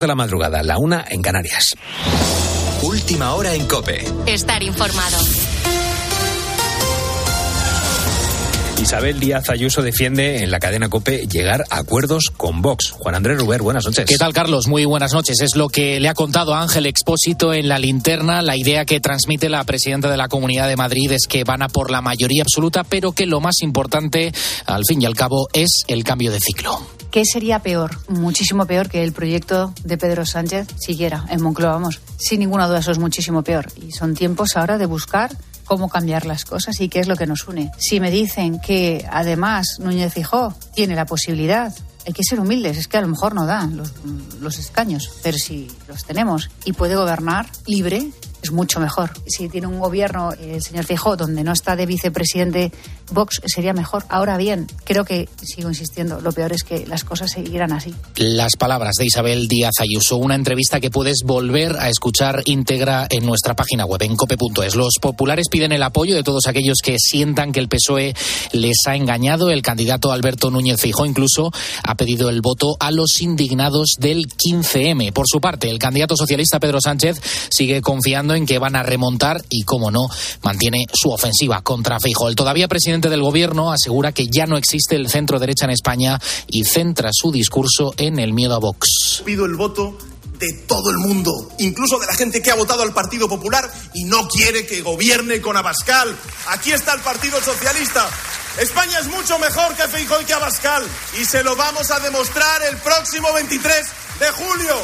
de la madrugada, la una en Canarias. Última hora en Cope. Estar informado. Isabel Díaz Ayuso defiende en la cadena COPE llegar a acuerdos con Vox. Juan Andrés Ruber, buenas noches. ¿Qué tal, Carlos? Muy buenas noches. Es lo que le ha contado Ángel Expósito en la linterna. La idea que transmite la presidenta de la Comunidad de Madrid es que van a por la mayoría absoluta, pero que lo más importante, al fin y al cabo, es el cambio de ciclo. ¿Qué sería peor? Muchísimo peor que el proyecto de Pedro Sánchez siguiera en Moncloa, vamos. Sin ninguna duda, eso es muchísimo peor. Y son tiempos ahora de buscar cómo cambiar las cosas y qué es lo que nos une. Si me dicen que además Núñez Fijó tiene la posibilidad, hay que ser humildes, es que a lo mejor no dan los, los escaños, pero si los tenemos y puede gobernar libre, es mucho mejor. Si tiene un gobierno, el señor Fijó, donde no está de vicepresidente Vox, sería mejor. Ahora bien, creo que, sigo insistiendo, lo peor es que las cosas seguirán así. Las palabras de Isabel Díaz Ayuso, una entrevista que puedes volver a escuchar íntegra en nuestra página web, en cope.es. Los populares piden el apoyo de todos aquellos que sientan que el PSOE les ha engañado. El candidato Alberto Núñez Fijó incluso ha pedido el voto a los indignados del 15M. Por su parte, el candidato socialista Pedro Sánchez sigue confiando en que van a remontar y, como no, mantiene su ofensiva contra Feijóo. El todavía presidente del gobierno asegura que ya no existe el centro derecha en España y centra su discurso en el miedo a Vox. Pido el voto de todo el mundo, incluso de la gente que ha votado al Partido Popular y no quiere que gobierne con Abascal. Aquí está el Partido Socialista. España es mucho mejor que Feijóo y que Abascal y se lo vamos a demostrar el próximo 23 de julio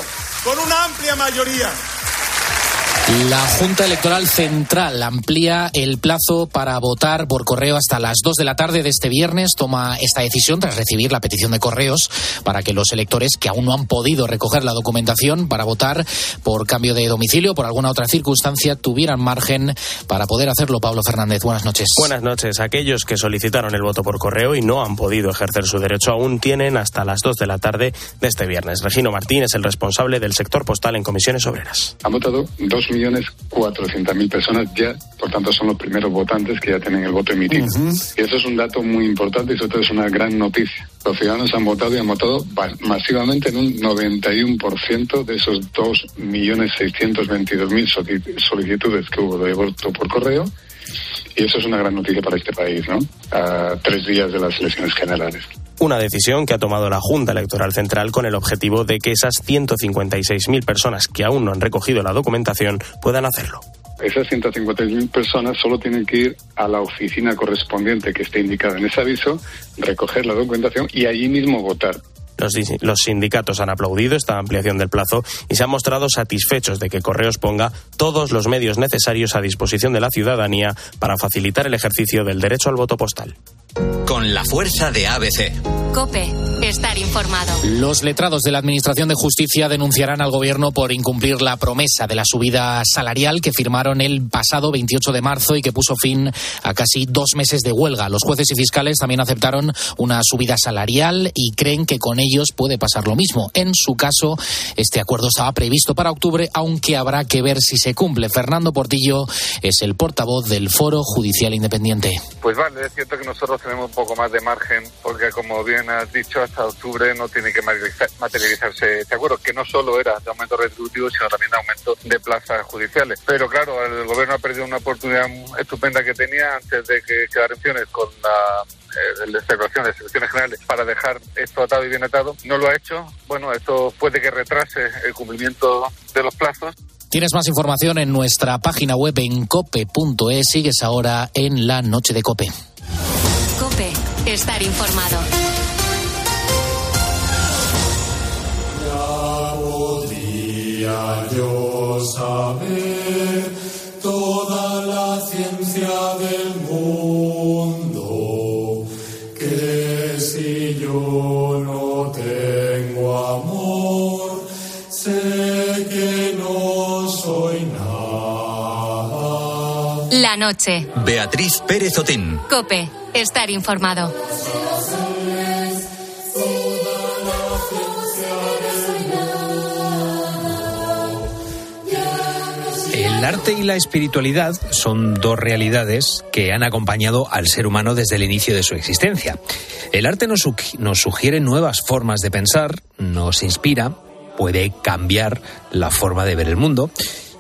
con una amplia mayoría. La Junta Electoral Central amplía el plazo para votar por correo hasta las 2 de la tarde de este viernes. Toma esta decisión tras recibir la petición de correos para que los electores que aún no han podido recoger la documentación para votar por cambio de domicilio o por alguna otra circunstancia tuvieran margen para poder hacerlo. Pablo Fernández, buenas noches. Buenas noches. Aquellos que solicitaron el voto por correo y no han podido ejercer su derecho aún tienen hasta las 2 de la tarde de este viernes. Regino Martín es el responsable del sector postal en comisiones obreras. Han votado dos millones cuatrocientas mil personas ya, por tanto son los primeros votantes que ya tienen el voto emitido. Y eso es un dato muy importante y eso es una gran noticia. Los ciudadanos han votado y han votado masivamente en un 91% de esos dos millones seiscientos veintidós mil solicitudes que hubo de voto por correo. Y eso es una gran noticia para este país, ¿no? A tres días de las elecciones generales. Una decisión que ha tomado la Junta Electoral Central con el objetivo de que esas 156.000 personas que aún no han recogido la documentación puedan hacerlo. Esas 156.000 personas solo tienen que ir a la oficina correspondiente que esté indicada en ese aviso, recoger la documentación y allí mismo votar. Los, los, sindicatos han aplaudido esta ampliación del plazo y se han mostrado satisfechos de que Correos ponga todos los medios necesarios a disposición de la ciudadanía para facilitar el ejercicio del derecho al voto postal. Con la fuerza de ABC. Cope, estar informado. Los letrados de la Administración de Justicia denunciarán al Gobierno por incumplir la promesa de la subida salarial que firmaron el pasado 28 de marzo y que puso fin a casi dos meses de huelga. Los jueces y fiscales también aceptaron una subida salarial y creen que con ellos puede pasar lo mismo. En su caso, este acuerdo estaba previsto para octubre, aunque habrá que ver si se cumple. Fernando Portillo es el portavoz del Foro Judicial Independiente. Pues vale, es cierto que nosotros tenemos un poco más de margen, porque como bien has dicho, hasta octubre no tiene que materializarse este acuerdo, que no solo era de aumento retributivo, sino también de aumento de plazas judiciales. Pero claro, el gobierno ha perdido una oportunidad estupenda que tenía antes de que quedara en con la eh, de celebración de selecciones generales para dejar esto atado y bien atado. No lo ha hecho. Bueno, esto puede que retrase el cumplimiento de los plazos. Tienes más información en nuestra página web en cope.es. Sigues ahora en la noche de cope. Estar informado. Ya podría yo saber toda la ciencia del mundo, que si yo no tengo amor, sé que no soy nada. La noche. Beatriz Pérez Otín. Cope, estar informado. El arte y la espiritualidad son dos realidades que han acompañado al ser humano desde el inicio de su existencia. El arte nos, nos sugiere nuevas formas de pensar, nos inspira, puede cambiar la forma de ver el mundo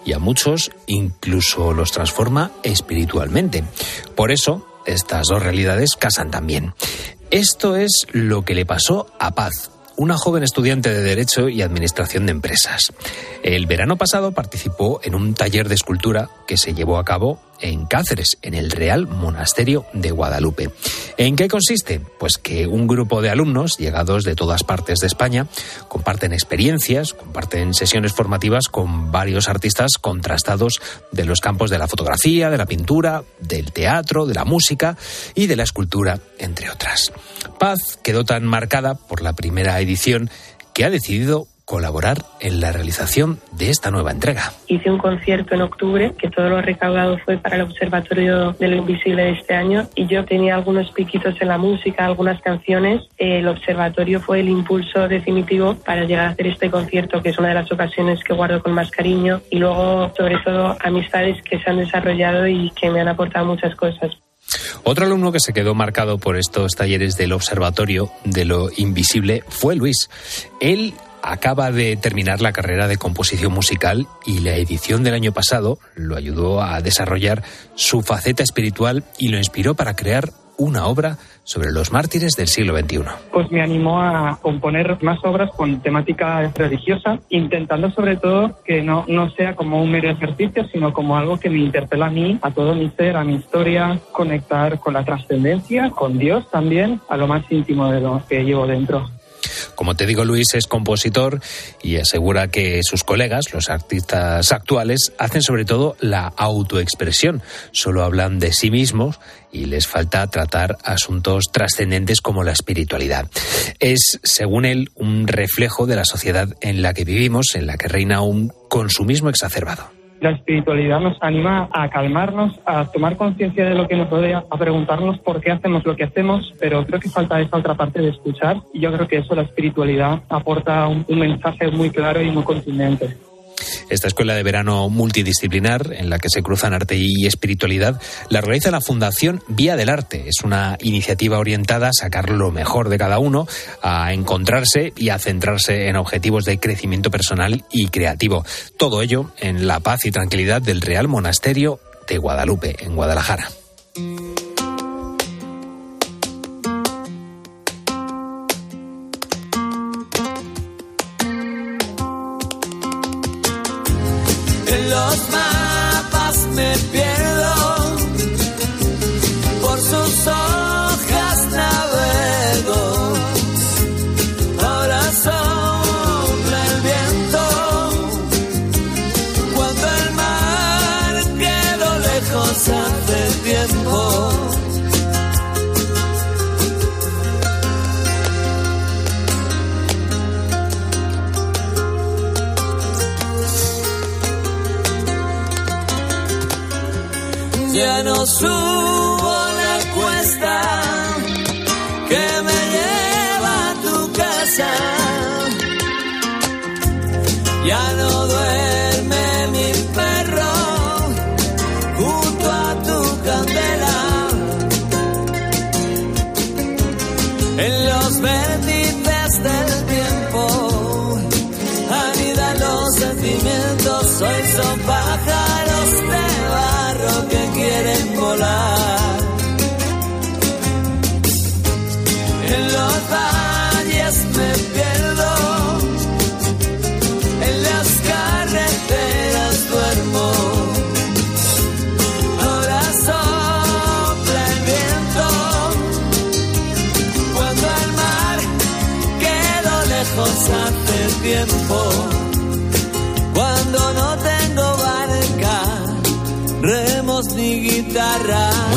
y a muchos incluso los transforma espiritualmente. Por eso, estas dos realidades casan también. Esto es lo que le pasó a Paz, una joven estudiante de Derecho y Administración de Empresas. El verano pasado participó en un taller de escultura que se llevó a cabo en Cáceres, en el Real Monasterio de Guadalupe. ¿En qué consiste? Pues que un grupo de alumnos, llegados de todas partes de España, comparten experiencias, comparten sesiones formativas con varios artistas contrastados de los campos de la fotografía, de la pintura, del teatro, de la música y de la escultura, entre otras. Paz quedó tan marcada por la primera edición que ha decidido colaborar en la realización de esta nueva entrega. Hice un concierto en octubre que todo lo recaudado fue para el Observatorio de lo Invisible de este año y yo tenía algunos piquitos en la música, algunas canciones. El Observatorio fue el impulso definitivo para llegar a hacer este concierto que es una de las ocasiones que guardo con más cariño y luego sobre todo amistades que se han desarrollado y que me han aportado muchas cosas. Otro alumno que se quedó marcado por estos talleres del Observatorio de lo Invisible fue Luis. Él acaba de terminar la carrera de composición musical y la edición del año pasado lo ayudó a desarrollar su faceta espiritual y lo inspiró para crear una obra sobre los mártires del siglo XXI. Pues me animó a componer más obras con temática religiosa, intentando sobre todo que no, no sea como un mero ejercicio, sino como algo que me interpela a mí, a todo mi ser, a mi historia, conectar con la trascendencia, con Dios también, a lo más íntimo de lo que llevo dentro. Como te digo, Luis es compositor y asegura que sus colegas, los artistas actuales, hacen sobre todo la autoexpresión. Solo hablan de sí mismos y les falta tratar asuntos trascendentes como la espiritualidad. Es, según él, un reflejo de la sociedad en la que vivimos, en la que reina un consumismo exacerbado. La espiritualidad nos anima a calmarnos, a tomar conciencia de lo que nos rodea, a preguntarnos por qué hacemos lo que hacemos, pero creo que falta esa otra parte de escuchar y yo creo que eso, la espiritualidad, aporta un, un mensaje muy claro y muy contundente. Esta escuela de verano multidisciplinar, en la que se cruzan arte y espiritualidad, la realiza la Fundación Vía del Arte. Es una iniciativa orientada a sacar lo mejor de cada uno, a encontrarse y a centrarse en objetivos de crecimiento personal y creativo. Todo ello en la paz y tranquilidad del Real Monasterio de Guadalupe, en Guadalajara.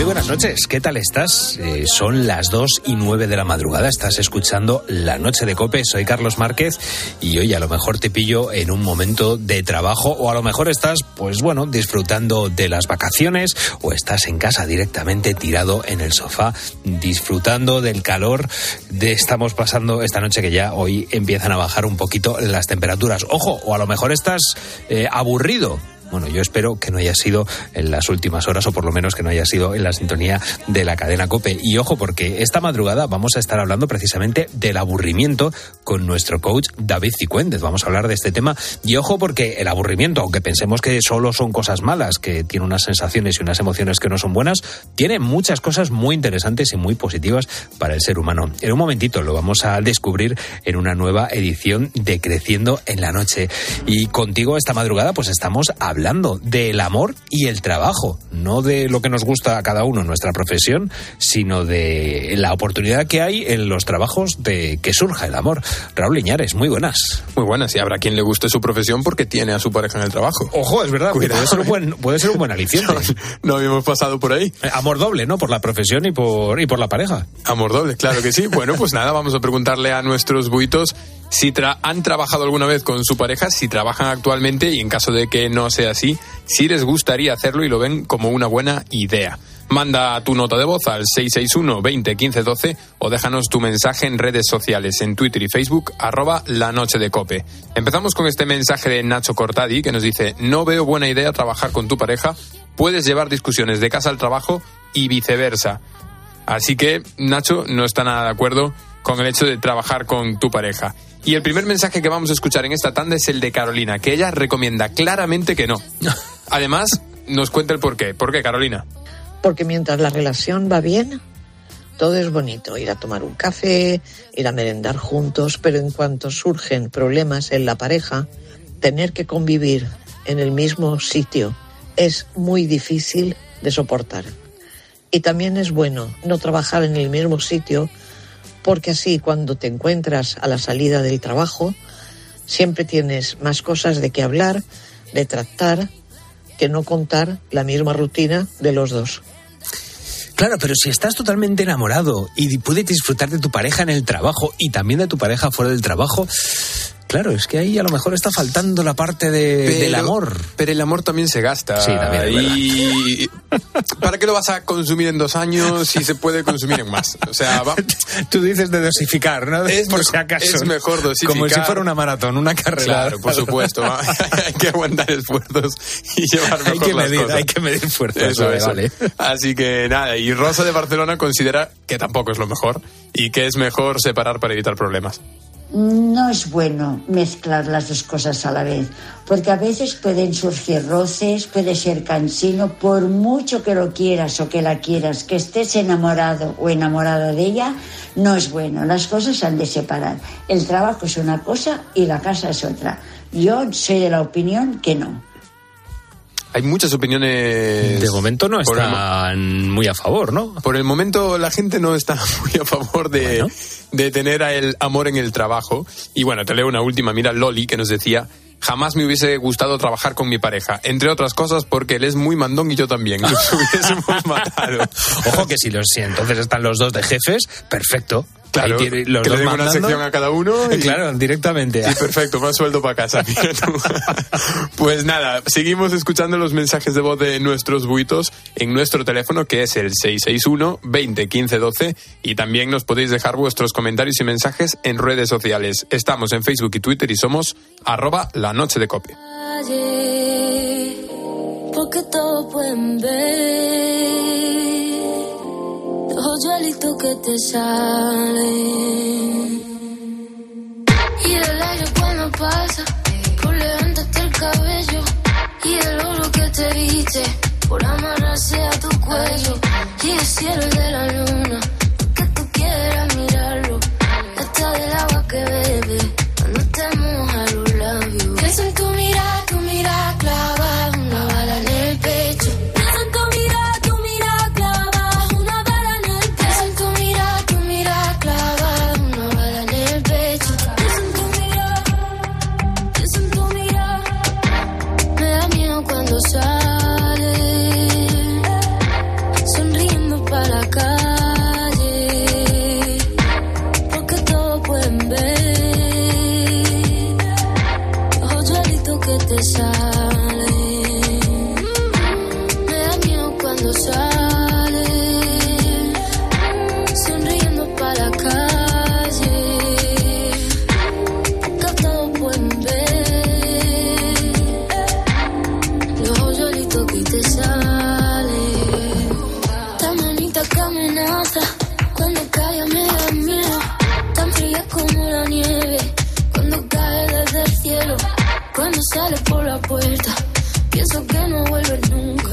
Buenas noches, ¿qué tal estás? Eh, son las 2 y 9 de la madrugada, estás escuchando La Noche de Cope, soy Carlos Márquez y hoy a lo mejor te pillo en un momento de trabajo o a lo mejor estás, pues bueno, disfrutando de las vacaciones o estás en casa directamente tirado en el sofá disfrutando del calor de estamos pasando esta noche que ya hoy empiezan a bajar un poquito las temperaturas. Ojo, o a lo mejor estás eh, aburrido Bueno, yo espero que no haya sido en las últimas horas o por lo menos que no haya sido en la sintonía de la cadena Cope. Y ojo, porque esta madrugada vamos a estar hablando precisamente del aburrimiento con nuestro coach David Cicuéndez. Vamos a hablar de este tema. Y ojo, porque el aburrimiento, aunque pensemos que solo son cosas malas, que tiene unas sensaciones y unas emociones que no son buenas, tiene muchas cosas muy interesantes y muy positivas para el ser humano. En un momentito lo vamos a descubrir en una nueva edición de Creciendo en la Noche. Y contigo esta madrugada pues estamos hablando del amor y el trabajo, no de lo que nos gusta a cada uno en nuestra profesión, sino de la oportunidad que hay en los trabajos de que surja el amor. Raúl Liñares, muy buenas. Muy buenas, y habrá quien le guste su profesión porque tiene a su pareja en el trabajo. Ojo, es verdad, puede ser, un buen, puede ser un buen aliciente. no, habíamos pasado por ahí. Eh, amor doble, ¿no? Por la profesión y por, y por la pareja. Amor doble, claro que sí. Bueno, pues nada, vamos a preguntarle a nuestros buitos si han trabajado alguna vez con su pareja, si trabajan actualmente y en caso de que no sea así, si les gustaría hacerlo y lo ven como una buena idea. Manda tu nota de voz al 661 20 15 12 o déjanos tu mensaje en redes sociales, en Twitter y Facebook, arroba la noche de cope. Empezamos con este mensaje de Nacho Cortadi que nos dice, no veo buena idea trabajar con tu pareja, puedes llevar discusiones de casa al trabajo y viceversa. Así que Nacho no está nada de acuerdo con el hecho de trabajar con tu pareja. Y el primer mensaje que vamos a escuchar en esta tanda es el de Carolina, que ella recomienda claramente que no. Además, nos cuenta el por qué. ¿Por qué, Carolina? Porque mientras la relación va bien, todo es bonito. Ir a tomar un café, ir a merendar juntos, pero en cuanto surgen problemas en la pareja, tener que convivir en el mismo sitio es muy difícil de soportar. Y también es bueno no trabajar en el mismo sitio porque así cuando te encuentras a la salida del trabajo, siempre tienes más cosas de qué hablar, de tratar, que no contar la misma rutina de los dos. Claro, pero si estás totalmente enamorado y puedes disfrutar de tu pareja en el trabajo y también de tu pareja fuera del trabajo, Claro, es que ahí a lo mejor está faltando la parte de, del amor. Pero el amor también se gasta. Sí, también. Y ¿para qué lo vas a consumir en dos años si se puede consumir en más? O sea, va... tú dices de dosificar, ¿no? Es por si acaso. Es mejor dosificar. Como si fuera una maratón, una carrera. Claro, por supuesto. hay que aguantar esfuerzos y llevar mejor hay que las medir, cosas. Hay que medir fuerzas. Eso, vale, eso. vale. Así que nada, y Rosa de Barcelona considera que tampoco es lo mejor y que es mejor separar para evitar problemas. No es bueno mezclar las dos cosas a la vez, porque a veces pueden surgir roces, puede ser cansino, por mucho que lo quieras o que la quieras, que estés enamorado o enamorada de ella, no es bueno. Las cosas se han de separar. El trabajo es una cosa y la casa es otra. Yo soy de la opinión que no. Hay muchas opiniones. De momento no el están muy a favor, ¿no? Por el momento la gente no está muy a favor de, de tener a el amor en el trabajo. Y bueno, te leo una última. Mira, Loli, que nos decía, jamás me hubiese gustado trabajar con mi pareja. Entre otras cosas porque él es muy mandón y yo también. Nos hubiésemos matado. Ojo que si, los, si entonces están los dos de jefes, perfecto. Claro, Ahí tiene los que le den una sección a cada uno. y- Claro, directamente. Sí, perfecto, más sueldo para casa. mira tú. pues nada, seguimos escuchando los mensajes de voz de nuestros buitos en nuestro teléfono que es el 661 20 15 12 y también nos podéis dejar vuestros comentarios y mensajes en redes sociales. Estamos en Facebook y Twitter y somos arroba la noche de calle, porque todos pueden ver los hoyuelitos que te salen. Y el aire cuando pasa, por levantarte el cabello. Y el oro que te viste, por amarrarse a tu cuello. Y el cielo de la luna, que tú quieras mirarlo. Hasta del agua que bebe, cuando te moja por la puerta. Pienso que no vuelves nunca.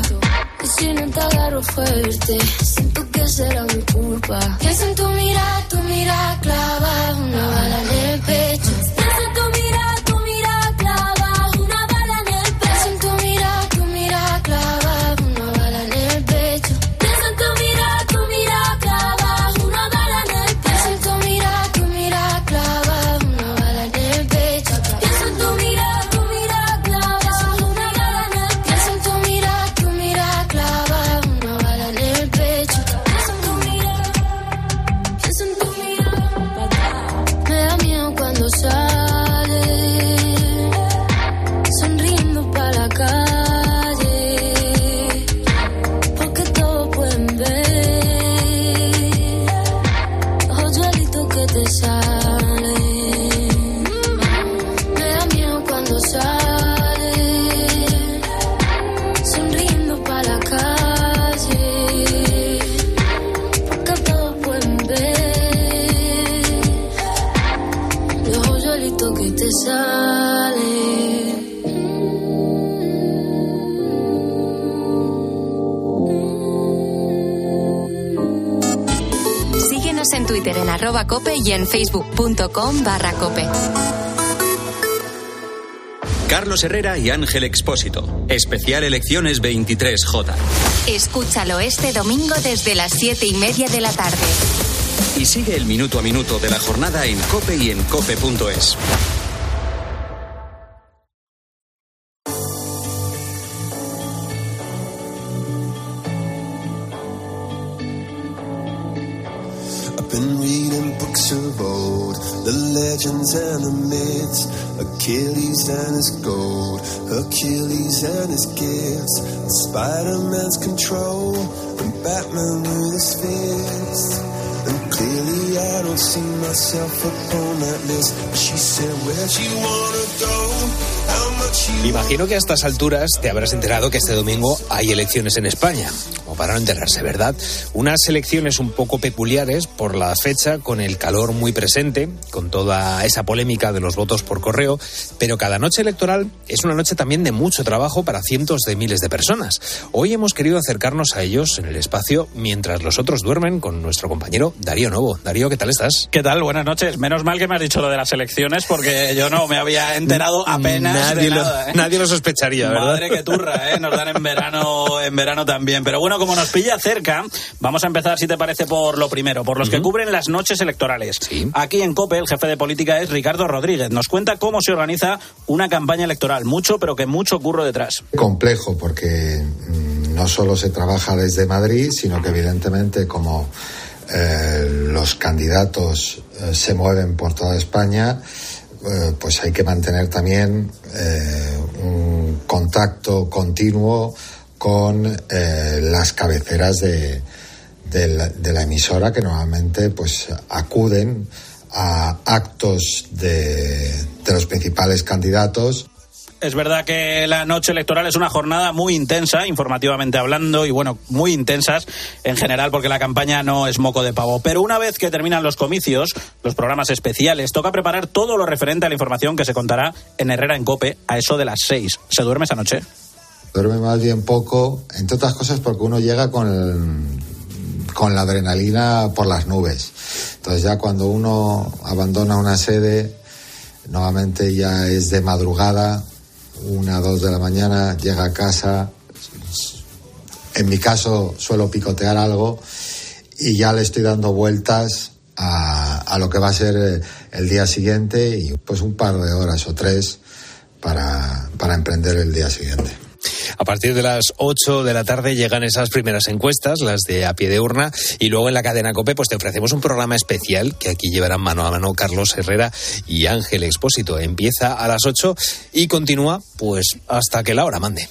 Y si no te agarro fuerte, siento que será mi culpa. Pienso en tu mirada, tu mirada clava una bala en el pecho. Y en facebook.com barra cope. Carlos Herrera y Ángel Expósito. Especial Elecciones 23J. Escúchalo este domingo desde las siete y media de la tarde. Y sigue el minuto a minuto de la jornada en cope y en cope.es. I've been reading books of old, the legends and the myths, Achilles and his gold, Hercules and his gifts, Spider Man's control, and Batman with his fists. And clearly I don't see myself upon that list. She said, Where'd you wanna go? Imagino que a estas alturas te habrás enterado que este domingo hay elecciones en España. Para no enterarse, ¿verdad? Unas elecciones un poco peculiares por la fecha, con el calor muy presente, con toda esa polémica de los votos por correo, pero cada noche electoral es una noche también de mucho trabajo para cientos de miles de personas. Hoy hemos querido acercarnos a ellos en el espacio mientras los otros duermen con nuestro compañero Darío Novo. Darío, ¿qué tal estás? ¿Qué tal? Buenas noches. Menos mal que me has dicho lo de las elecciones porque yo no me había enterado apenas Nadie de lo, nada, ¿eh? nadie lo sospecharía, ¿verdad? Madre que turra, ¿eh? Nos dan en verano, en verano también. Pero bueno, como nos pilla cerca, vamos a empezar, si te parece, por lo primero, por los que cubren las noches electorales. Aquí en COPE, el jefe de política es Ricardo Rodríguez. Nos cuenta cómo se organiza una campaña electoral. Mucho, pero que mucho curro detrás. complejo porque mm, no solo se trabaja desde Madrid, sino que evidentemente como eh, los candidatos eh, se mueven por toda España, eh, pues hay que mantener también eh, un contacto continuo con eh, las cabeceras de, de la, de la emisora que normalmente pues acuden a actos de, de los principales candidatos Es verdad que la noche electoral es una jornada muy intensa, informativamente hablando, y bueno, muy intensas en general, porque la campaña no es moco de pavo. Pero una vez que terminan los comicios, los programas especiales, toca preparar todo lo referente a la información que se contará en Herrera en Cope a eso de las seis. ¿Se duerme esa noche? Duerme más bien poco, entre otras cosas porque uno llega con, el- con la adrenalina por las nubes. Entonces ya cuando uno abandona una sede, nuevamente ya es de madrugada, una, dos de la mañana, llega a casa. En mi caso suelo picotear algo y ya le estoy dando vueltas a, a lo que va a ser eh, el día siguiente y pues un par de horas o tres para, para emprender el día siguiente. A partir de las 8 de la tarde llegan esas primeras encuestas, las de a pie de urna, y luego en la cadena COPE pues te ofrecemos un programa especial que aquí llevarán mano a mano Carlos Herrera y Ángel Expósito. Empieza a las 8 y continúa pues hasta que la hora mande.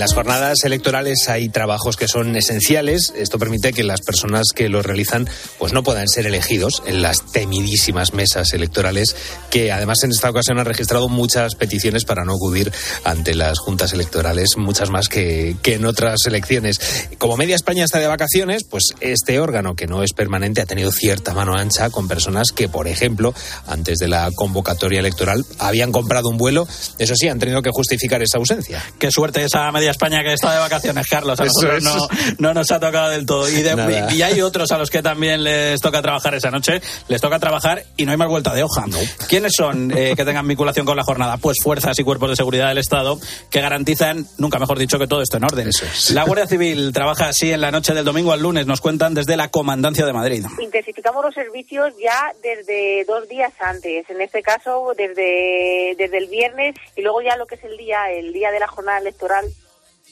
Las jornadas electorales hay trabajos que son esenciales. Esto permite que las personas que los realizan pues no puedan ser elegidos en las temidísimas mesas electorales que además en esta ocasión han registrado muchas peticiones para no acudir ante las juntas electorales, muchas más que, en otras elecciones. Como media España está de vacaciones, pues este órgano que no es permanente ha tenido cierta mano ancha con personas que, por ejemplo, antes de la convocatoria electoral habían comprado un vuelo. Eso sí, han tenido que justificar esa ausencia. Qué suerte esa media España que está de vacaciones, Carlos. A nosotros es. no, no nos ha tocado del todo. Y, de- y hay otros a los que también les toca trabajar esa noche. Les toca trabajar y no hay más vuelta de hoja. ¿Quiénes son eh, que tengan vinculación con la jornada? Pues fuerzas y cuerpos de seguridad del Estado que garantizan, nunca mejor dicho, que todo esto en orden. La Guardia Civil trabaja así en la noche del domingo al lunes, nos cuentan desde la Comandancia de Madrid. Intensificamos los servicios ya desde dos días antes, en este caso desde, desde el viernes y luego ya lo que es el día, el día de la jornada electoral.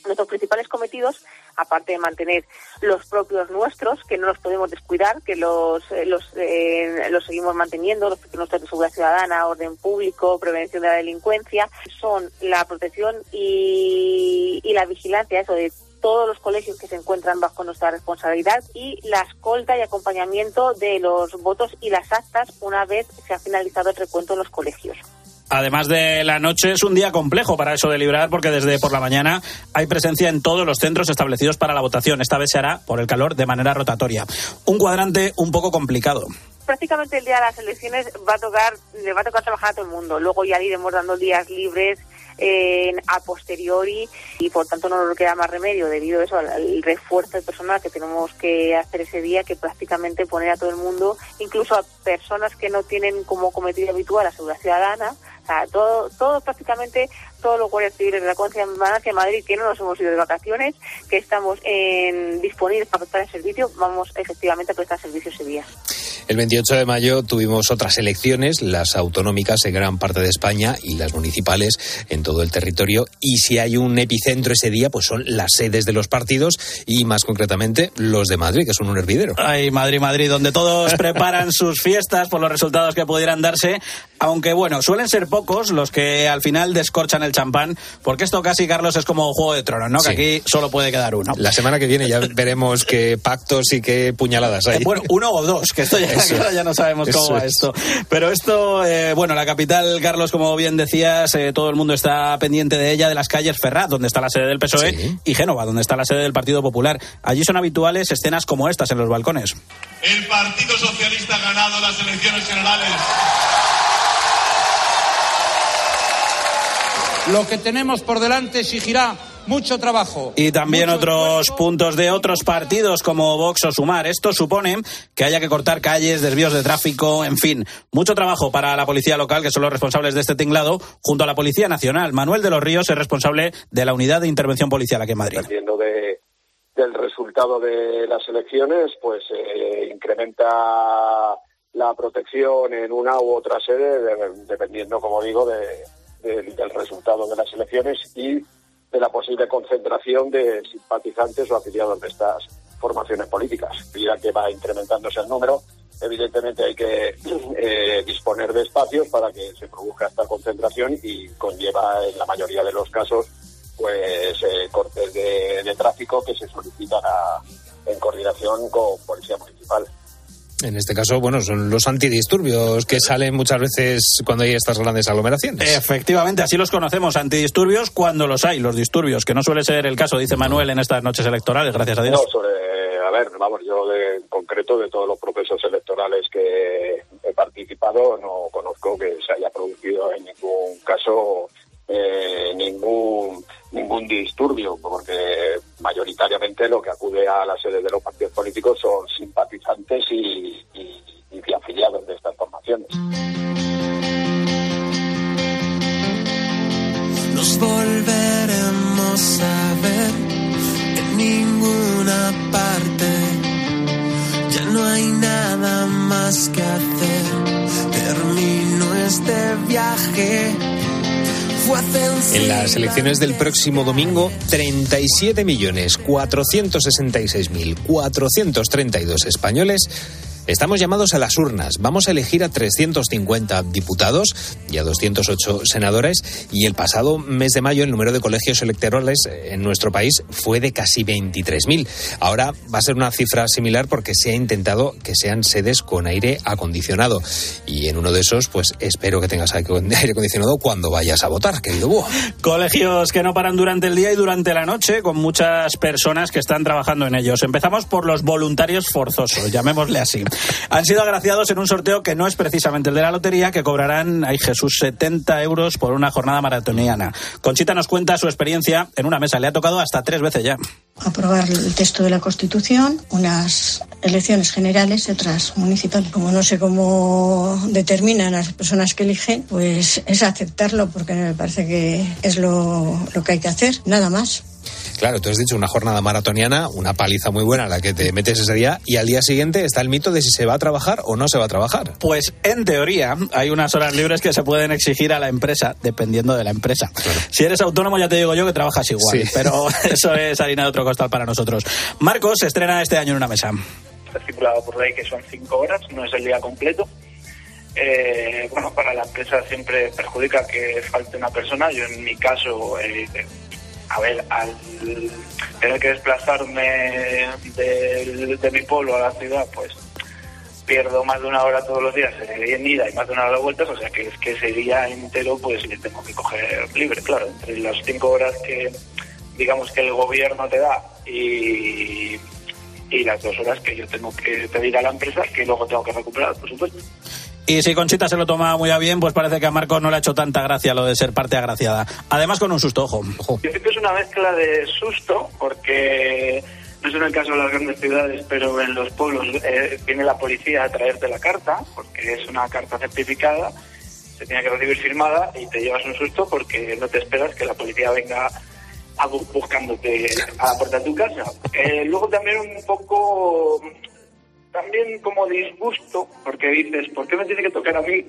Nuestros principales cometidos, aparte de mantener los propios nuestros, que no los podemos descuidar, que los, eh, los, eh, los seguimos manteniendo, los nuestros de seguridad ciudadana, orden público, prevención de la delincuencia, son la protección y, y la vigilancia, eso de todos los colegios que se encuentran bajo nuestra responsabilidad y la escolta y acompañamiento de los votos y las actas una vez se ha finalizado el recuento en los colegios. Además de la noche, es un día complejo para eso de librar porque desde por la mañana hay presencia en todos los centros establecidos para la votación. Esta vez se hará por el calor de manera rotatoria. Un cuadrante un poco complicado. Prácticamente el día de las elecciones va a tocar, le va a tocar trabajar a todo el mundo. Luego ya iremos dando días libres eh, a posteriori y por tanto no nos queda más remedio debido a eso al, refuerzo de personal que tenemos que hacer ese día que prácticamente poner a todo el mundo, incluso a personas que no tienen como cometido habitual la seguridad ciudadana, sea, todo, todo prácticamente todos los guardias civiles de la Comandancia de Madrid que no nos hemos ido de vacaciones, que estamos en, disponibles para prestar el servicio, vamos efectivamente a prestar servicio ese día. El 28 de mayo tuvimos otras elecciones, las autonómicas en gran parte de España y las municipales en todo el territorio. Y si hay un epicentro ese día, pues son las sedes de los partidos y más concretamente los de Madrid, que son un hervidero. Ay, Madrid, Madrid, donde todos preparan sus fiestas por los resultados que pudieran darse. Aunque bueno, suelen ser pocos los que al final descorchan el champán, porque esto casi, Carlos, es como Juego de Tronos, ¿no? Sí. Que aquí solo puede quedar uno. La semana que viene ya veremos qué pactos y qué puñaladas hay. Eh, Bueno, uno o dos, que esto ya, no sabemos cómo eso va es. esto. Pero esto, eh, bueno, la capital, Carlos, como bien decías, eh, todo el mundo está pendiente de ella, de las calles Ferrat, donde está la sede del PSOE, y Génova, donde está la sede del Partido Popular. Allí son habituales escenas como estas en los balcones. El Partido Socialista ha ganado las elecciones generales. Lo que tenemos por delante exigirá mucho trabajo. Y también otros puntos de otros partidos como Vox o Sumar. Esto supone que haya que cortar calles, desvíos de tráfico, en fin, mucho trabajo para la policía local, que son los responsables de este tinglado, junto a la Policía Nacional. Manuel de los Ríos es responsable de la Unidad de Intervención Policial aquí en Madrid. dependiendo de, del resultado de las elecciones, pues eh, incrementa la protección en una u otra sede, de- dependiendo, como digo, de- del- resultado de las elecciones y de la posible concentración de simpatizantes o afiliados de estas formaciones políticas. A medida que va incrementándose el número, evidentemente hay que eh, disponer de espacios para que se produzca esta concentración y conlleva en la mayoría de los casos pues eh, cortes de, de tráfico que se solicitan a- en coordinación con Policía Municipal. En este caso, bueno, son los antidisturbios que salen muchas veces cuando hay estas grandes aglomeraciones. Efectivamente, así los conocemos, antidisturbios cuando los hay, los disturbios, que no suele ser el caso, dice Manuel, en estas noches electorales, gracias a Dios. No, sobre, a ver, vamos, yo de, en concreto de todos los procesos electorales que he participado no conozco que se haya producido en ningún caso eh, ningún ningún disturbio, porque mayoritariamente lo que acude a la sede de los partidos políticos son simpatizantes y, y- y afiliados de estas formaciones. Nos volveremos a ver en ninguna parte. Ya no hay nada más que hacer. Termino este viaje. En las elecciones del próximo domingo, 37.466.432 españoles Estamos llamados a las urnas. Vamos a elegir a 350 diputados y a 208 senadores. Y el pasado mes de mayo el número de colegios electorales en nuestro país fue de casi 23.000. Ahora va a ser una cifra similar porque se ha intentado que sean sedes con aire acondicionado. Y en uno de esos, pues espero que tengas aire acondicionado cuando vayas a votar, querido Búho. Colegios que no paran durante el día y durante la noche, con muchas personas que están trabajando en ellos. Empezamos por los voluntarios forzosos, llamémosle así. Han sido agraciados en un sorteo que no es precisamente el de la lotería, que cobrarán, ay Jesús, 70 euros por una jornada maratoniana. Conchita nos cuenta su experiencia en una mesa. Le ha tocado hasta tres veces ya. Aprobar el texto de la Constitución, unas elecciones generales y otras municipales. Como no sé cómo determinan las personas que eligen, pues es aceptarlo porque me parece que es lo, lo que hay que hacer, nada más. Claro, tú has dicho una jornada maratoniana, una paliza muy buena la que te metes ese día y al día siguiente está el mito de si se va a trabajar o no se va a trabajar. Pues en teoría hay unas horas libres que se pueden exigir a la empresa, dependiendo de la empresa. Si eres autónomo ya te digo yo que trabajas igual, Sí. pero eso es harina de otro costal para nosotros. Marcos se estrena este año en una mesa. Está estipulado por ley que son cinco horas, no es el día completo. Eh, bueno, para la empresa siempre perjudica que falte una persona. Yo en mi caso, eh, a ver, al tener que desplazarme de, mi pueblo a la ciudad, pues pierdo más de una hora todos los días en ida y más de una hora de vueltas, o sea que es que ese día entero pues le tengo que coger libre, claro, entre las cinco horas que digamos que el gobierno te da y las dos horas que yo tengo que pedir a la empresa que luego tengo que recuperar, por supuesto. Y si Conchita se lo toma muy a bien, pues parece que a Marcos no le ha hecho tanta gracia lo de ser parte agraciada. Además con un susto, ojo. Yo creo que es una mezcla de susto, porque no es en el caso de las grandes ciudades, pero en los pueblos eh, viene la policía a traerte la carta, porque es una carta certificada, se tiene que recibir firmada y te llevas un susto porque no te esperas que la policía venga buscándote a la puerta de tu casa. Eh, luego también un poco, también como disgusto, porque dices, ¿por qué me tiene que tocar a mí?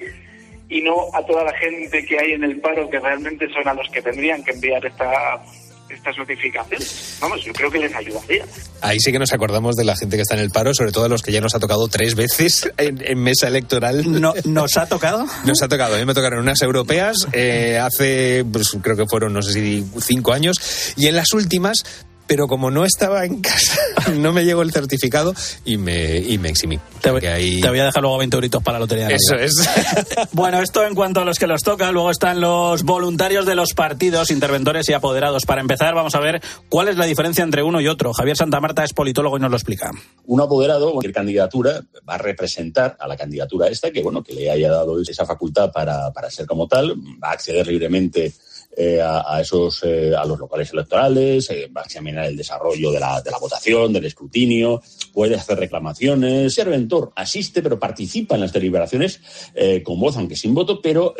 y no a toda la gente que hay en el paro que realmente son a los que tendrían que enviar esta estas notificaciones. Vamos, yo creo que les ayudaría. Ahí sí que nos acordamos de la gente que está en el paro, sobre todo a los que ya nos ha tocado tres veces en, en mesa electoral. No, ¿Nos ha tocado? Nos ha tocado. A mí me tocaron unas europeas eh, hace, pues, creo que fueron, no sé si cinco años, y en las últimas, pero como no estaba en casa, no me llegó el certificado y me, y me eximí. Te voy, ahí- te voy a dejar luego 20 euritos para la lotería. de Eso es. Bueno, esto en cuanto a los que los toca. Luego están los voluntarios de los partidos, interventores y apoderados. Para empezar, vamos a ver cuál es la diferencia entre uno y otro. Javier Santamarta es politólogo y nos lo explica. un apoderado, cualquier candidatura, va a representar a la candidatura esta, que bueno, que le haya dado esa facultad para, para ser como tal, va a acceder libremente eh, a, a esos eh, a los locales electorales, eh, va a examinar el desarrollo de la, de la votación, del escrutinio, puede hacer reclamaciones. El interventor asiste, pero participa en las deliberaciones eh, con voz, aunque sin voto, pero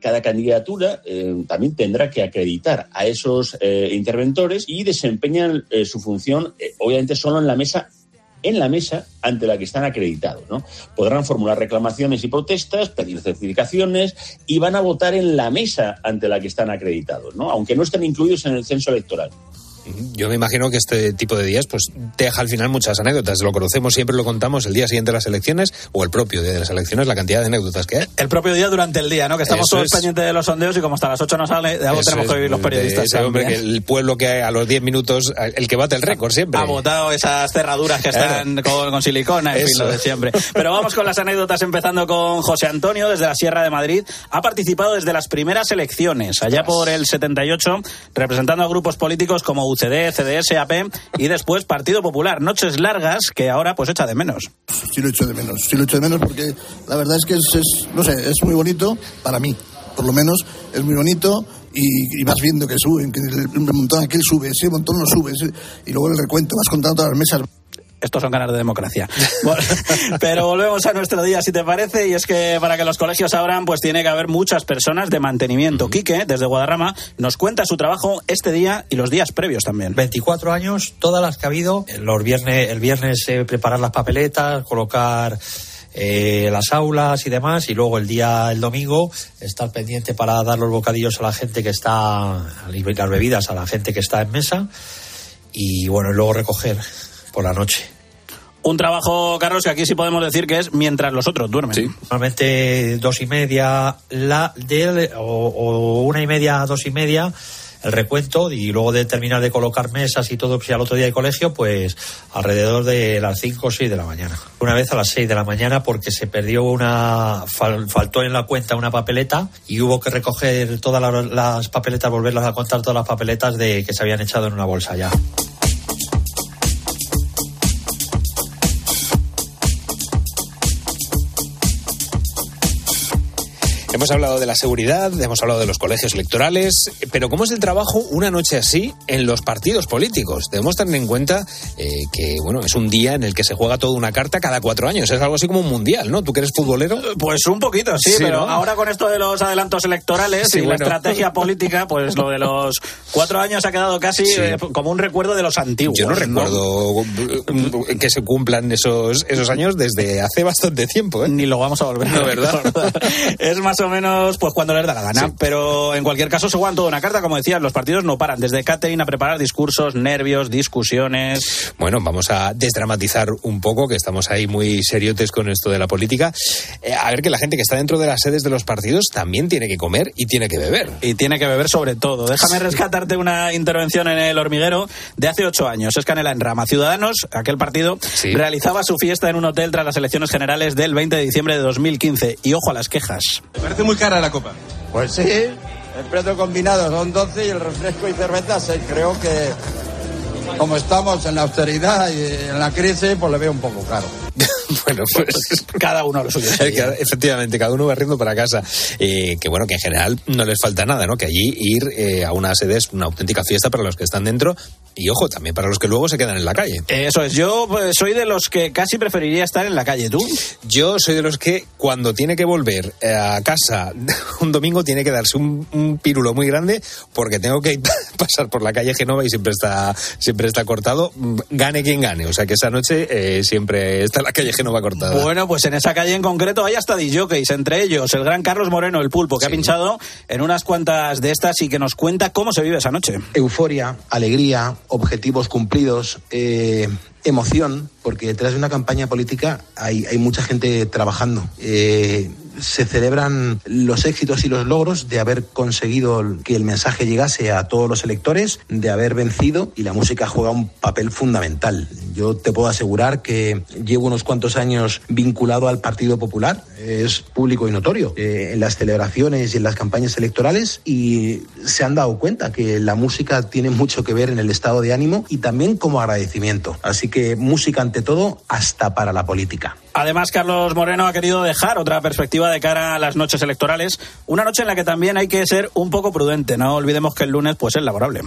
cada candidatura también tendrá que acreditar a esos interventores y desempeñan su función, obviamente, solo en la mesa en la mesa ante la que están acreditados. ¿no? Podrán formular reclamaciones y protestas, pedir certificaciones y van a votar en la mesa ante la que están acreditados, ¿no? aunque no estén incluidos en el censo electoral. Yo me imagino que este tipo de días pues deja al final muchas anécdotas. Lo conocemos, siempre lo contamos el día siguiente de las elecciones o el propio día de las elecciones, la cantidad de anécdotas que hay. El propio día durante el día, ¿no? Que estamos Eso todos es. pendientes de los sondeos y como hasta las 8 no sale, de algo Eso tenemos es, que vivir los periodistas. ese hombre que el pueblo que a los 10 minutos, el que bate el récord siempre. Ha votado esas cerraduras que están con, con silicona, en fin, lo de siempre. Pero vamos con las anécdotas, empezando con José Antonio, desde la Sierra de Madrid. Ha participado desde las primeras elecciones, allá por el 78, representando a grupos políticos como UCD, CDS, AP y después Partido Popular. Noches largas que ahora pues echa de menos. sí lo echo de menos, sí lo echo de menos porque la verdad es que es, no sé, es muy bonito para mí, por lo menos es muy bonito y, vas viendo que suben, que el, montón aquel sube, ese montón no sube, y luego el recuento, vas contando todas las mesas. Estos son ganas de democracia. Pero volvemos a nuestro día, si te parece, y es que para que los colegios abran, pues tiene que haber muchas personas de mantenimiento. Quique, desde Guadarrama, nos cuenta su trabajo este día y los días previos también. 24 años, todas las que ha habido. Los viernes, el viernes eh, preparar las papeletas, colocar eh, las aulas y demás, y luego el día, el domingo, estar pendiente para dar los bocadillos a la gente que está, las bebidas a la gente que está en mesa, y bueno, y luego recoger por la noche. Un trabajo, Carlos, que aquí sí podemos decir que es mientras los otros duermen. Normalmente dos y media la de, o, o una y media, dos y media el recuento y luego de terminar de colocar mesas y todo, si al otro día hay colegio, pues alrededor de las 5 o 6 de la mañana. Una vez a las 6 de la mañana porque se perdió una, fal- faltó en la cuenta una papeleta y hubo que recoger todas la- las papeletas, volverlas a contar todas las papeletas de que se habían echado en una bolsa ya. Hemos hablado de la seguridad, hemos hablado de los colegios electorales, pero ¿cómo es el trabajo una noche así en los partidos políticos? Debemos tener en cuenta eh, que bueno es un día en el que se juega toda una carta cada cuatro años. Es algo así como un mundial, ¿no? ¿Tú que eres futbolero? Pues un poquito, sí, Sí, pero ¿no? ahora con esto de los adelantos electorales Sí, y bueno. la estrategia política, pues lo de los cuatro años ha quedado casi Sí. eh, como un recuerdo de los antiguos. Yo no recuerdo que se cumplan esos, esos años desde hace bastante tiempo. ¿eh? Ni lo vamos a volver a No, ¿verdad? es más o menos pues cuando les da la gana. Pero en cualquier caso se juegan toda una carta, como decías, los partidos no paran. Desde catering a preparar discursos, nervios, discusiones. Bueno, vamos a desdramatizar un poco, que estamos ahí muy seriotes con esto de la política. Eh, a ver que la gente que está dentro de las sedes de los partidos también tiene que comer y tiene que beber. Y tiene que beber sobre todo. Déjame rescatarte una intervención en el hormiguero de hace ocho años. Es Canela en Rama. Ciudadanos, aquel partido, realizaba su fiesta en un hotel tras las elecciones generales del 20 de diciembre de 2015. Y ojo a las quejas. Parece muy cara la copa. Pues sí, el precio combinado son 12 y el refresco y cerveza 6. Creo que como estamos en la austeridad y en la crisis, pues le veo un poco caro. bueno, pues cada uno lo suyo. Efectivamente, cada uno va riendo para casa. Eh, que bueno, que en general no les falta nada, ¿no? Que allí ir eh, a una sede es una auténtica fiesta para los que están dentro y, ojo, también para los que luego se quedan en la calle. Eso es, yo pues, soy de los que casi preferiría estar en la calle. ¿Tú? Yo soy de los que cuando tiene que volver eh, a casa un domingo tiene que darse un, un pírulo muy grande porque tengo que pasar por la calle Genova y siempre está siempre está cortado, mm, gane quien gane. O sea que esa noche eh, siempre está la calle Genova cortada. Bueno, pues en esa calle en concreto hay hasta DJs, entre ellos el gran Carlos Moreno, el pulpo, que ha pinchado en unas cuantas de estas y que nos cuenta cómo se vive esa noche. Euforia, alegría, objetivos cumplidos, eh, emoción, porque detrás de una campaña política hay, hay mucha gente trabajando. Eh, se celebran los éxitos y los logros de haber conseguido que el mensaje llegase a todos los electores, de haber vencido y la música juega un papel fundamental. Yo te puedo asegurar que llevo unos cuantos años vinculado al Partido Popular, es público y notorio, eh, en las celebraciones y en las campañas electorales y se han dado cuenta que la música tiene mucho que ver en el estado de ánimo y también como agradecimiento. Así que música ante todo hasta para la política. Además, Carlos Moreno ha querido dejar otra perspectiva de cara a las noches electorales, una noche en la que también hay que ser un poco prudente. No olvidemos que el lunes pues es laborable.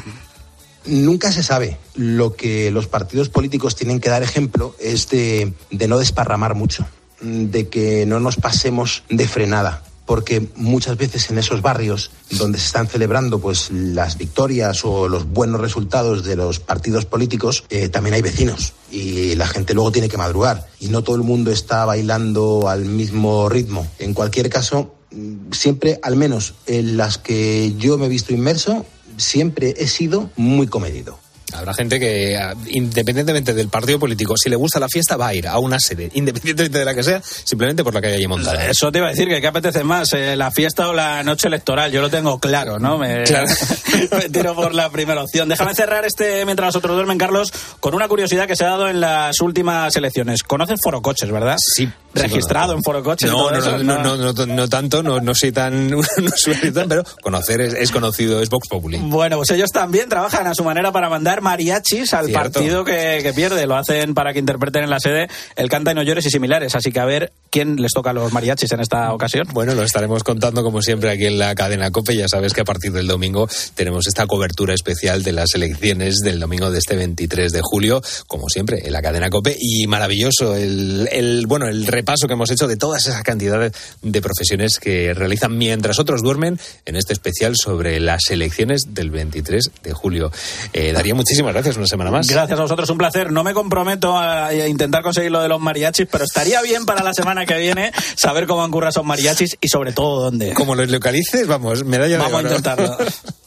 Nunca se sabe. Lo que los partidos políticos tienen que dar ejemplo es de, de no desparramar mucho, de que no nos pasemos de frenada porque muchas veces en esos barrios donde se están celebrando pues las victorias o los buenos resultados de los partidos políticos eh, también hay vecinos y la gente luego tiene que madrugar. Y no todo el mundo está bailando al mismo ritmo. En cualquier caso mm, siempre al menos en las que yo me he visto inmerso siempre he sido muy comedido Habrá gente que, ah, independientemente del partido político, si le gusta la fiesta, va a ir a una sede, independientemente de la que sea, simplemente por la que haya allí montada. Eso te iba a decir, que qué apetece más, eh, la fiesta o la noche electoral. Yo lo tengo claro, ¿no? Me, Claro. me tiro por la primera opción. Déjame cerrar este mientras los otros duermen, Carlos, con una curiosidad que se ha dado en las últimas elecciones. Conoces Forocoches, ¿verdad? Sí. Registrado en Forocoches. y No, todo no, eso, no, no, no, no, no tanto, no, no soy tan, no soy tan, pero conocer es, es conocido, es Vox Populi. Bueno, pues ellos también trabajan a su manera para mandar mariachis al Cierto. partido que, que pierde. Lo hacen para que interpreten en la sede el canta y no llores y similares. Así que a ver quién les toca a los mariachis en esta ocasión. Bueno, lo estaremos contando como siempre aquí en la cadena COPE. Ya sabes que a partir del domingo tenemos esta cobertura especial de las elecciones del domingo de este 23 de julio, como siempre en la cadena COPE. Y maravilloso el, el bueno el repaso que hemos hecho de todas esas cantidades de profesiones que realizan mientras otros duermen en este especial sobre las elecciones del 23 de julio. Eh, Daría muchísimas gracias una semana más. Gracias a vosotros, un placer. No me comprometo a, a intentar conseguir lo de los mariachis, pero estaría bien para la semana que viene saber cómo han currado esos mariachis y sobre todo dónde. Como los localices, vamos, medalla Vamos a de intentarlo.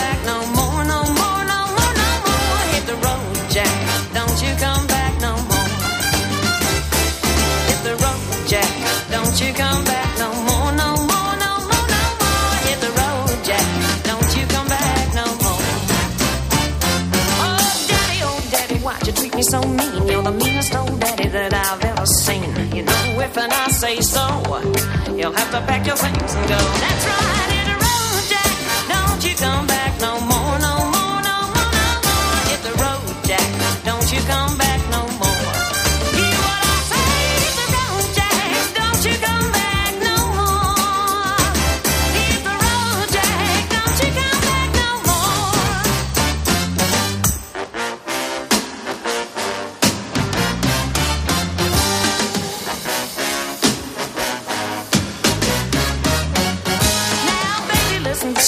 so mean? You're the meanest old daddy that I've ever seen. You know, if and I say so, you'll have to pack your things and go. That's right,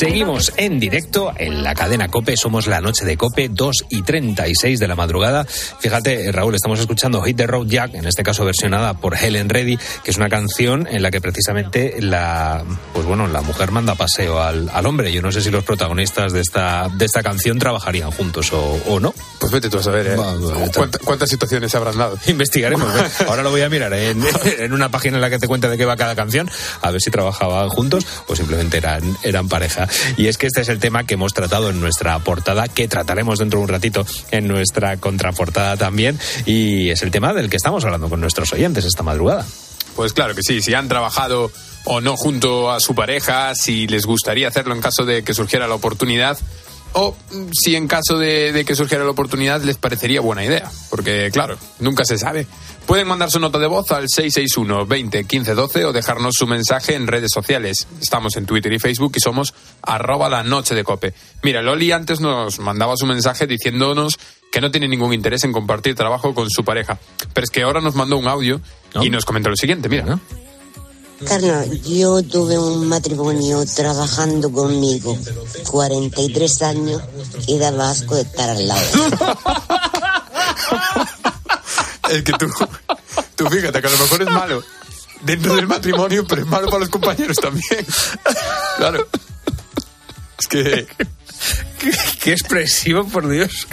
same Seguimos en directo en la cadena Cope, somos la noche de Cope, 2 y 36 de la madrugada. Fíjate, Raúl, estamos escuchando Hit the Road Jack, en este caso versionada por Helen Reddy, que es una canción en la que precisamente la, pues bueno, la mujer manda paseo al, al hombre. Yo no sé si los protagonistas de esta, de esta canción trabajarían juntos o, o no. Pues vete tú a saber, ¿eh? ¿Cuánta- ¿Cuántas situaciones se habrán dado? Investigaremos. ¿eh? Ahora lo voy a mirar en, en una página en la que te cuenta de qué va cada canción, a ver si trabajaban juntos o simplemente eran, eran pareja. Y es que este es el tema que hemos tratado en nuestra portada, que trataremos dentro de un ratito en nuestra contraportada también. Y es el tema del que estamos hablando con nuestros oyentes esta madrugada. Pues claro que sí, si han trabajado o no junto a su pareja, si les gustaría hacerlo en caso de que surgiera la oportunidad, o mm, si en caso de, de que surgiera la oportunidad les parecería buena idea, porque claro, nunca se sabe. Pueden mandar su nota de voz al 661 20 15 12 o dejarnos su mensaje en redes sociales. Estamos en Twitter y Facebook y somos arroba la noche de cope. Mira, Loli antes nos mandaba su mensaje diciéndonos que no tiene ningún interés en compartir trabajo con su pareja. Pero es que ahora nos mandó un audio y nos comentó lo siguiente, mira. Carlos, yo tuve un matrimonio trabajando conmigo 43 años y daba asco de estar al lado. Es que tú, tú fíjate que a lo mejor es malo dentro del matrimonio, pero es malo para los compañeros también. Claro. Es que... Qué expresivo, por Dios.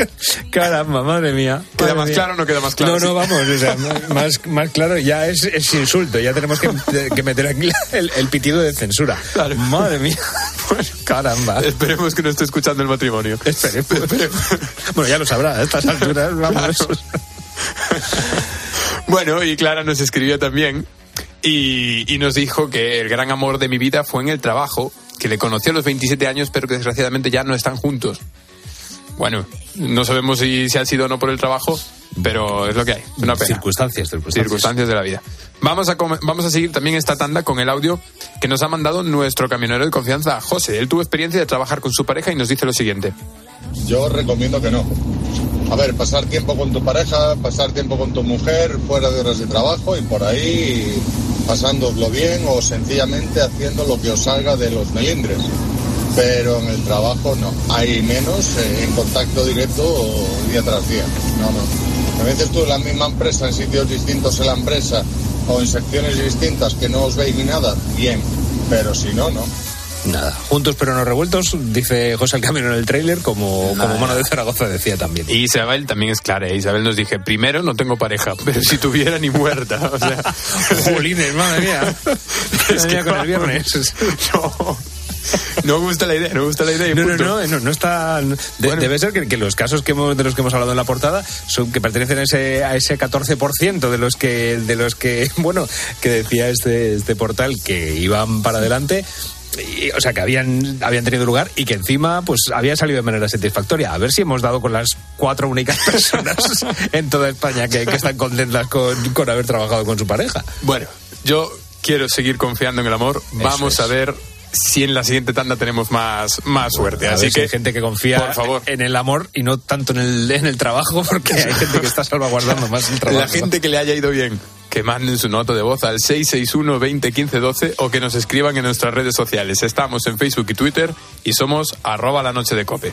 Caramba, madre mía. ¿Queda Madre más mía. claro o no queda más claro? No, no, vamos, o sea, más, más claro ya es, es insulto. Ya tenemos que, que meter aquí el, el pitido de censura. Madre mía. Caramba. Esperemos que no esté escuchando el matrimonio. Esperemos. Bueno, ya lo sabrá, a estas alturas, vamos. Bueno, y Clara nos escribió también y, y nos dijo que el gran amor de mi vida fue en el trabajo, que le conoció a los 27 años, pero que desgraciadamente ya no están juntos. Bueno, no sabemos si, si ha sido o no por el trabajo, pero es lo que hay. Una pena. Circunstancias, circunstancias. Circunstancias de la vida. Vamos a, vamos a seguir también esta tanda con el audio que nos ha mandado nuestro camionero de confianza, José. Él tuvo experiencia de trabajar con su pareja y nos dice lo siguiente. Yo recomiendo que no. A ver, pasar tiempo con tu pareja, pasar tiempo con tu mujer fuera de horas de trabajo y por ahí pasándoslo bien o sencillamente haciendo lo que os salga de los melindres. Pero en el trabajo no. Hay menos eh, en contacto directo día tras día. No, no. A veces tú en la misma empresa, en sitios distintos en la empresa o en secciones distintas que no os veis ni nada, bien. Pero si no, no. Nada, juntos pero no revueltos, dice José el Camino en el tráiler, como, como Mano de Zaragoza decía también. Y Isabel también es clara. ¿eh? Isabel nos dije, primero no tengo pareja, pero si tuviera ni muerta. O sea, Jolines, madre mía. es que con el viernes. No, no me gusta la idea, no me gusta la idea. y No, no, punto. no, no, no está. de- Debe ser que, que los casos que hemos, de los que hemos hablado en la portada son que pertenecen a ese, a ese 14% de los que, de los que, bueno, que decía este, este portal que iban para adelante. Y, o sea, que habían, habían tenido lugar y que encima pues había salido de manera satisfactoria. A ver si hemos dado con las cuatro únicas personas en toda España que, que están contentas con, con haber trabajado con su pareja. Bueno, yo quiero seguir confiando en el amor. Vamos es. a ver si en la siguiente tanda tenemos más, más suerte. Así si que hay gente que confía por favor. en el amor y no tanto en el, en el trabajo, porque hay gente que está salvaguardando más el trabajo. La gente que le haya ido bien, que manden su nota de voz al 661 20 15 12 o que nos escriban en nuestras redes sociales. Estamos en Facebook y Twitter y somos arroba la noche de cope.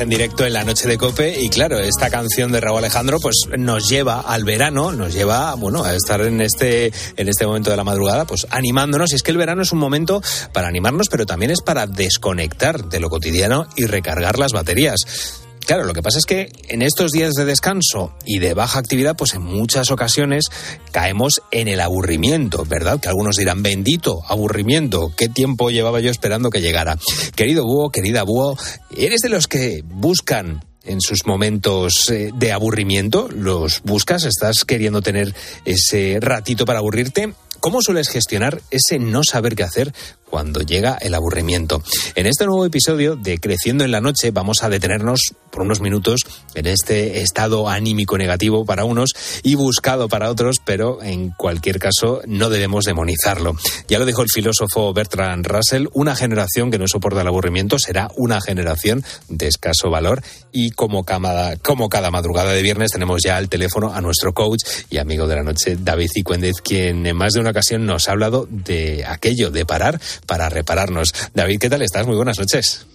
En directo en la noche de Cope y claro, esta canción de Raúl Alejandro pues nos lleva al verano, nos lleva, bueno, a estar en este en este momento de la madrugada pues animándonos y es que el verano es un momento para animarnos, pero también es para desconectar de lo cotidiano y recargar las baterías. Claro, lo que pasa es que en estos días de descanso y de baja actividad, pues en muchas ocasiones caemos en el aburrimiento, ¿verdad? Que algunos dirán, bendito aburrimiento, ¿qué tiempo llevaba yo esperando que llegara? Querido búho, querida búho, ¿eres de los que buscan en sus momentos eh, de aburrimiento? ¿Los buscas? ¿Estás queriendo tener ese ratito para aburrirte? ¿Cómo sueles gestionar ese no saber qué hacer cuando llega el aburrimiento? En este nuevo episodio de Creciendo en la Noche vamos a detenernos por unos minutos en este estado anímico negativo para unos y buscado para otros, pero en cualquier caso no debemos demonizarlo. Ya lo dijo el filósofo Bertrand Russell, una generación que no soporta el aburrimiento será una generación de escaso valor y como cada, como cada madrugada de viernes tenemos ya al teléfono a nuestro coach y amigo de la noche, David Cicuéndez, quien en más de una ocasión nos ha hablado de aquello, de parar para repararnos. David, ¿qué tal estás? Muy buenas noches.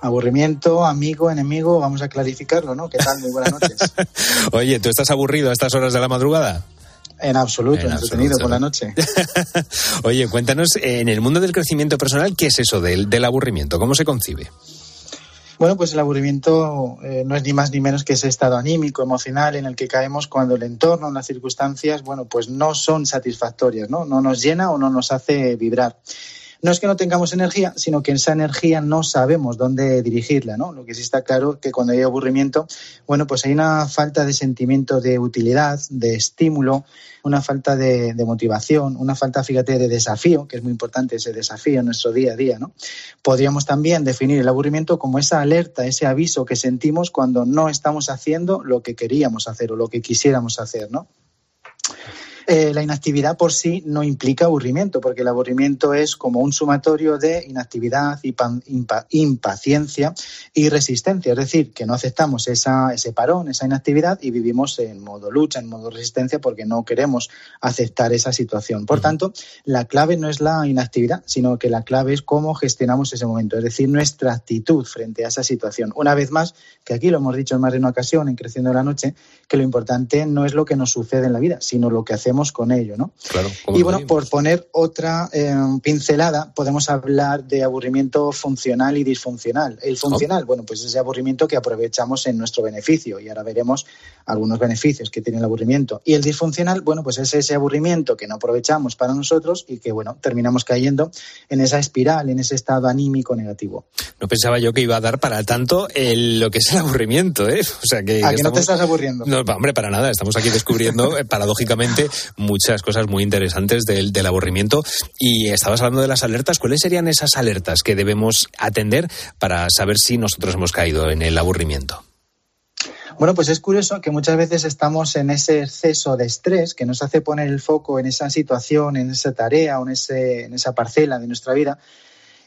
Aburrimiento, amigo, enemigo, vamos a clarificarlo, ¿no? ¿Qué tal? Muy buenas noches. Oye, ¿tú estás aburrido a estas horas de la madrugada? En absoluto, En entretenido absoluto. por la noche. Oye, cuéntanos, en el mundo del crecimiento personal, ¿qué es eso del, del aburrimiento? ¿Cómo se concibe? Bueno, pues el aburrimiento eh, no es ni más ni menos que ese estado anímico, emocional en el que caemos cuando el entorno, las circunstancias, bueno, pues no son satisfactorias, ¿no? No nos llena o no nos hace vibrar. No es que no tengamos energía, sino que esa energía no sabemos dónde dirigirla, ¿no? Lo que sí está claro que cuando hay aburrimiento, bueno, pues hay una falta de sentimiento de utilidad, de estímulo, una falta de, de motivación, una falta, fíjate, de desafío, que es muy importante ese desafío en nuestro día a día, ¿no? Podríamos también definir el aburrimiento como esa alerta, ese aviso que sentimos cuando no estamos haciendo lo que queríamos hacer o lo que quisiéramos hacer, ¿no? Eh, la inactividad por sí no implica aburrimiento, porque el aburrimiento es como un sumatorio de inactividad, impaciencia y resistencia. Es decir, que no aceptamos esa, ese parón, esa inactividad y vivimos en modo lucha, en modo resistencia, porque no queremos aceptar esa situación. Por tanto, la clave no es la inactividad, sino que la clave es cómo gestionamos ese momento, es decir, nuestra actitud frente a esa situación. Una vez más, que aquí lo hemos dicho en más de una ocasión en Creciendo la Noche, que lo importante no es lo que nos sucede en la vida, sino lo que hacemos con ello, ¿no? Claro. Y bueno, por poner otra eh, pincelada, podemos hablar de aburrimiento funcional y disfuncional. El funcional, bueno, pues ese aburrimiento que aprovechamos en nuestro beneficio y ahora veremos algunos beneficios que tiene el aburrimiento. Y el disfuncional, bueno, pues es ese aburrimiento que no aprovechamos para nosotros y que, bueno, terminamos cayendo en esa espiral, en ese estado anímico negativo. No pensaba yo que iba a dar para tanto el- lo que es el aburrimiento, ¿eh? O sea que, ¿A que que no te estás aburriendo? No, hombre, para nada. Estamos aquí descubriendo, eh, paradójicamente, muchas cosas muy interesantes del, aburrimiento. Y estabas hablando de las alertas. ¿Cuáles serían esas alertas que debemos atender para saber si nosotros hemos caído en el aburrimiento? Bueno, pues es curioso que muchas veces estamos en ese exceso de estrés que nos hace poner el foco en esa situación, en esa tarea o en, ese, en esa parcela de nuestra vida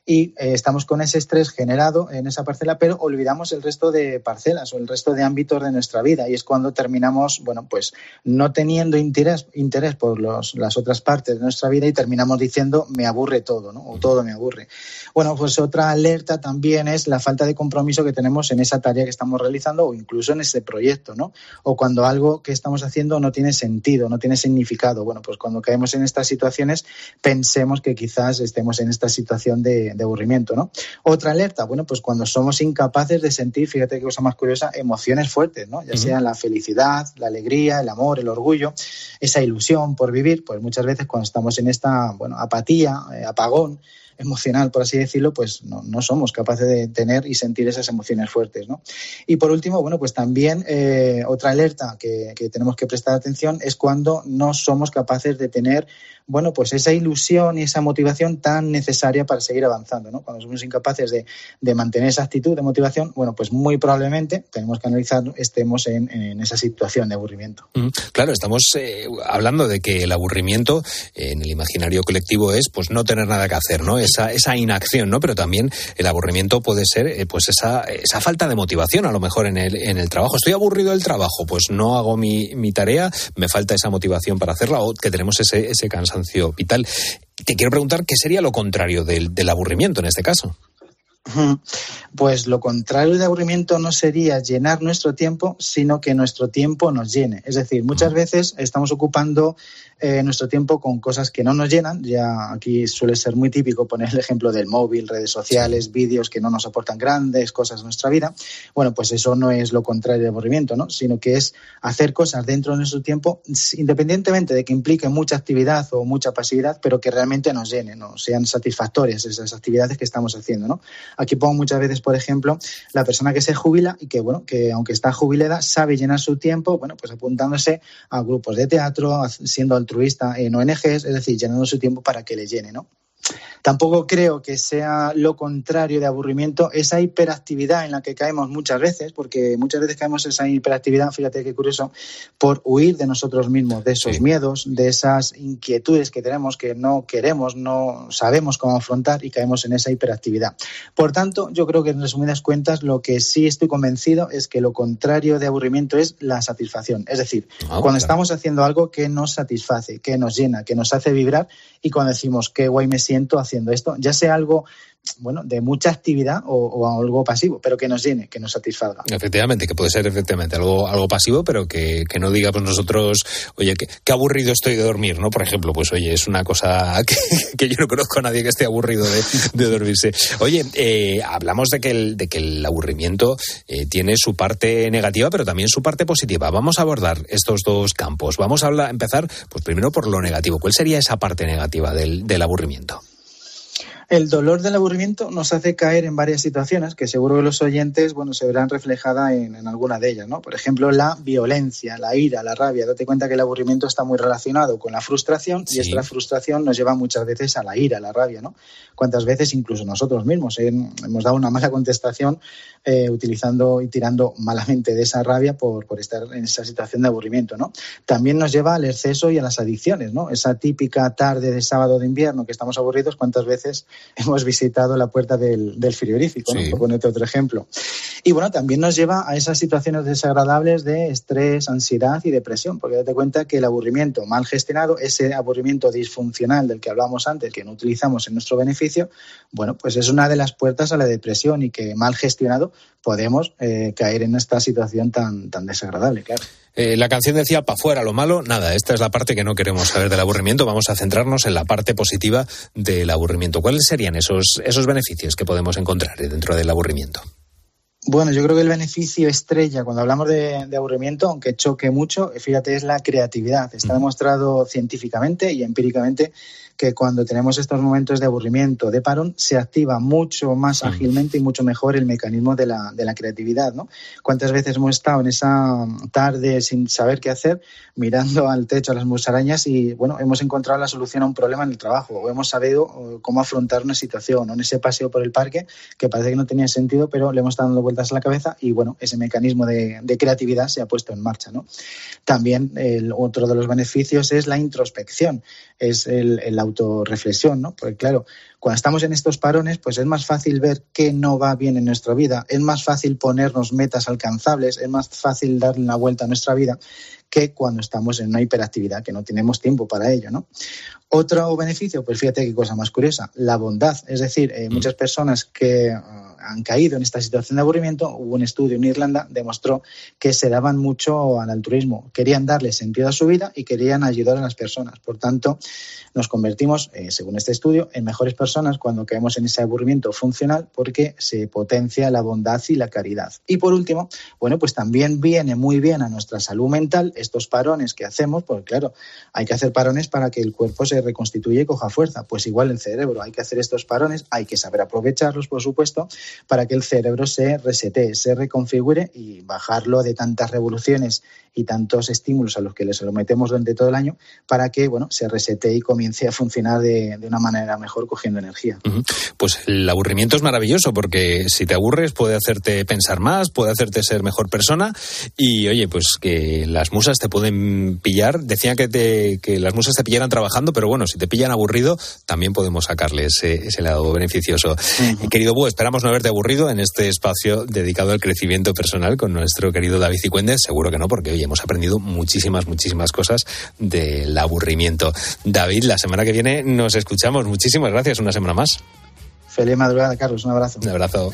y eh, estamos con ese estrés generado en esa parcela, pero olvidamos el resto de parcelas o el resto de ámbitos de nuestra vida y es cuando terminamos, bueno, pues no teniendo interés, interés por los, las otras partes de nuestra vida y terminamos diciendo me aburre todo, ¿no? O todo me aburre. Bueno, pues otra alerta también es la falta de compromiso que tenemos en esa tarea que estamos realizando o incluso en ese proyecto, ¿no? O cuando algo que estamos haciendo no tiene sentido, no tiene significado. Bueno, pues cuando caemos en estas situaciones, pensemos que quizás estemos en esta situación de, de aburrimiento, ¿no? Otra alerta, bueno, pues cuando somos incapaces de sentir, fíjate qué cosa más curiosa, emociones fuertes, ¿no? Ya Ujú. sea la felicidad, la alegría, el amor, el orgullo, esa ilusión por vivir, pues muchas veces cuando estamos en esta, bueno, apatía, eh, apagón, emocional, por así decirlo, pues no, no somos capaces de tener y sentir esas emociones fuertes, ¿no? Y por último, bueno, pues también eh, otra alerta que, que tenemos que prestar atención es cuando no somos capaces de tener, bueno, pues esa ilusión y esa motivación tan necesaria para seguir avanzando, ¿no? Cuando somos incapaces de, de mantener esa actitud de motivación, bueno, pues muy probablemente tenemos que analizar, estemos en, en esa situación de aburrimiento. Mm, Claro, estamos eh, hablando de que el aburrimiento en el imaginario colectivo es pues no tener nada que hacer, ¿no? Esa, esa inacción, ¿no? Pero también el aburrimiento puede ser eh, pues esa, esa falta de motivación a lo mejor en el, en el trabajo. Estoy aburrido del trabajo, pues no hago mi, mi tarea, me falta esa motivación para hacerla o que tenemos ese, ese cansancio vital. Te quiero preguntar qué sería lo contrario del aburrimiento en este caso. Pues lo contrario de aburrimiento no sería llenar nuestro tiempo, sino que nuestro tiempo nos llene. Es decir, muchas veces estamos ocupando eh, nuestro tiempo con cosas que no nos llenan. Ya aquí suele ser muy típico poner el ejemplo del móvil, redes sociales, vídeos que no nos aportan grandes cosas a nuestra vida. Bueno, pues eso no es lo contrario de aburrimiento, ¿no? Sino que es hacer cosas dentro de nuestro tiempo, independientemente de que implique mucha actividad o mucha pasividad, pero que realmente nos llenen, ¿no? sean satisfactorias esas actividades que estamos haciendo, ¿no? Aquí pongo muchas veces, por ejemplo, la persona que se jubila y que, bueno, que aunque está jubilada, sabe llenar su tiempo, bueno, pues apuntándose a grupos de teatro, siendo altruista en ONGs, es decir, llenando su tiempo para que le llene, ¿no? Tampoco creo que sea lo contrario de aburrimiento esa hiperactividad en la que caemos muchas veces, porque muchas veces caemos en esa hiperactividad, fíjate qué curioso, por huir de nosotros mismos, de esos miedos, de esas inquietudes que tenemos que no queremos, no sabemos cómo afrontar y caemos en esa hiperactividad. Por tanto, yo creo que en resumidas cuentas lo que sí estoy convencido es que lo contrario de aburrimiento es la satisfacción. Es decir, Ah, cuando estamos haciendo algo que nos satisface, que nos llena, que nos hace vibrar y cuando decimos qué guay me siento haciendo esto, ya sea algo bueno, de mucha actividad o, algo pasivo, pero que nos llene, que nos satisfaga. Efectivamente, que puede ser efectivamente algo, algo pasivo, pero que, que no digamos nosotros, oye, qué, qué aburrido estoy de dormir, ¿no? Por ejemplo, pues oye, es una cosa que, que yo no conozco a nadie que esté aburrido de, de dormirse. Oye, eh, hablamos de que el, de que el aburrimiento eh, tiene su parte negativa, pero también su parte positiva. Vamos a abordar estos dos campos. Vamos a hablar, empezar, pues primero por lo negativo. ¿Cuál sería esa parte negativa del, del aburrimiento? El dolor del aburrimiento nos hace caer en varias situaciones que seguro que los oyentes bueno, se verán reflejadas en, en alguna de ellas. ¿no? Por ejemplo, la violencia, la ira, la rabia. Date cuenta que el aburrimiento está muy relacionado con la frustración y esta frustración nos lleva muchas veces a la ira, a la rabia. ¿no? Cuántas veces incluso nosotros mismos eh, hemos dado una mala contestación eh, utilizando y tirando malamente de esa rabia por, por estar en esa situación de aburrimiento. ¿no? También nos lleva al exceso y a las adicciones. ¿no? Esa típica tarde de sábado de invierno que estamos aburridos, cuántas veces hemos visitado la puerta del, del frigorífico, ¿no? Por ponerte otro ejemplo. Y bueno, también nos lleva a esas situaciones desagradables de estrés, ansiedad y depresión, porque date cuenta que el aburrimiento mal gestionado, ese aburrimiento disfuncional del que hablábamos antes, que no utilizamos en nuestro beneficio, bueno, pues es una de las puertas a la depresión y que mal gestionado podemos eh, caer en esta situación tan, tan desagradable, claro. Eh, la canción decía, pa' fuera lo malo, nada, esta es la parte que no queremos saber del aburrimiento, vamos a centrarnos en la parte positiva del aburrimiento. ¿Cuáles serían esos, esos beneficios que podemos encontrar dentro del aburrimiento? Bueno, yo creo que el beneficio estrella cuando hablamos de, de aburrimiento, aunque choque mucho, fíjate, es la creatividad. Está demostrado científicamente y empíricamente que cuando tenemos estos momentos de aburrimiento, de parón, se activa mucho más ágilmente y mucho mejor el mecanismo de la, de la creatividad, ¿no? ¿Cuántas veces hemos estado en esa tarde sin saber qué hacer, mirando al techo a las musarañas y, bueno, hemos encontrado la solución a un problema en el trabajo o hemos sabido eh, cómo afrontar una situación o en ese paseo por el parque que parece que no tenía sentido, pero le hemos estado dando vueltas a la cabeza y, bueno, ese mecanismo de, de creatividad se ha puesto en marcha, ¿no? También el otro de los beneficios es la introspección, es el, el autorreflexión, ¿no? Porque claro, cuando estamos en estos parones, pues es más fácil ver qué no va bien en nuestra vida, es más fácil ponernos metas alcanzables, es más fácil darle una vuelta a nuestra vida que cuando estamos en una hiperactividad, que no tenemos tiempo para ello, ¿no? Otro beneficio, pues fíjate qué cosa más curiosa, la bondad. Es decir, eh, muchas personas que han caído en esta situación de aburrimiento, hubo un estudio en Irlanda, demostró que se daban mucho al altruismo, querían darle sentido a su vida y querían ayudar a las personas. Por tanto, nos convertimos, eh, según este estudio, en mejores personas cuando caemos en ese aburrimiento funcional porque se potencia la bondad y la caridad. Y por último, bueno, pues también viene muy bien a nuestra salud mental estos parones que hacemos, porque claro, hay que hacer parones para que el cuerpo se reconstituya y coja fuerza. Pues igual el cerebro, hay que hacer estos parones, hay que saber aprovecharlos, por supuesto, para que el cerebro se resete, se reconfigure y bajarlo de tantas revoluciones y tantos estímulos a los que le sometemos durante todo el año para que bueno se resete y comience a funcionar de, de una manera mejor cogiendo energía. Ujú. Pues el aburrimiento es maravilloso porque si te aburres puede hacerte pensar más, puede hacerte ser mejor persona y oye, pues que las musas te pueden pillar. Decían que, te- que las musas te pillaran trabajando, pero bueno, si te pillan aburrido también podemos sacarle ese, ese lado beneficioso. Y querido Bú, esperamos no haberte aburrido en este espacio dedicado al crecimiento personal con nuestro querido David Cicuendes. Seguro que no, porque hoy hemos aprendido muchísimas, muchísimas cosas del aburrimiento. David, la semana que viene nos escuchamos. Muchísimas gracias, una semana más. Feliz madrugada, Carlos, un abrazo. Un abrazo.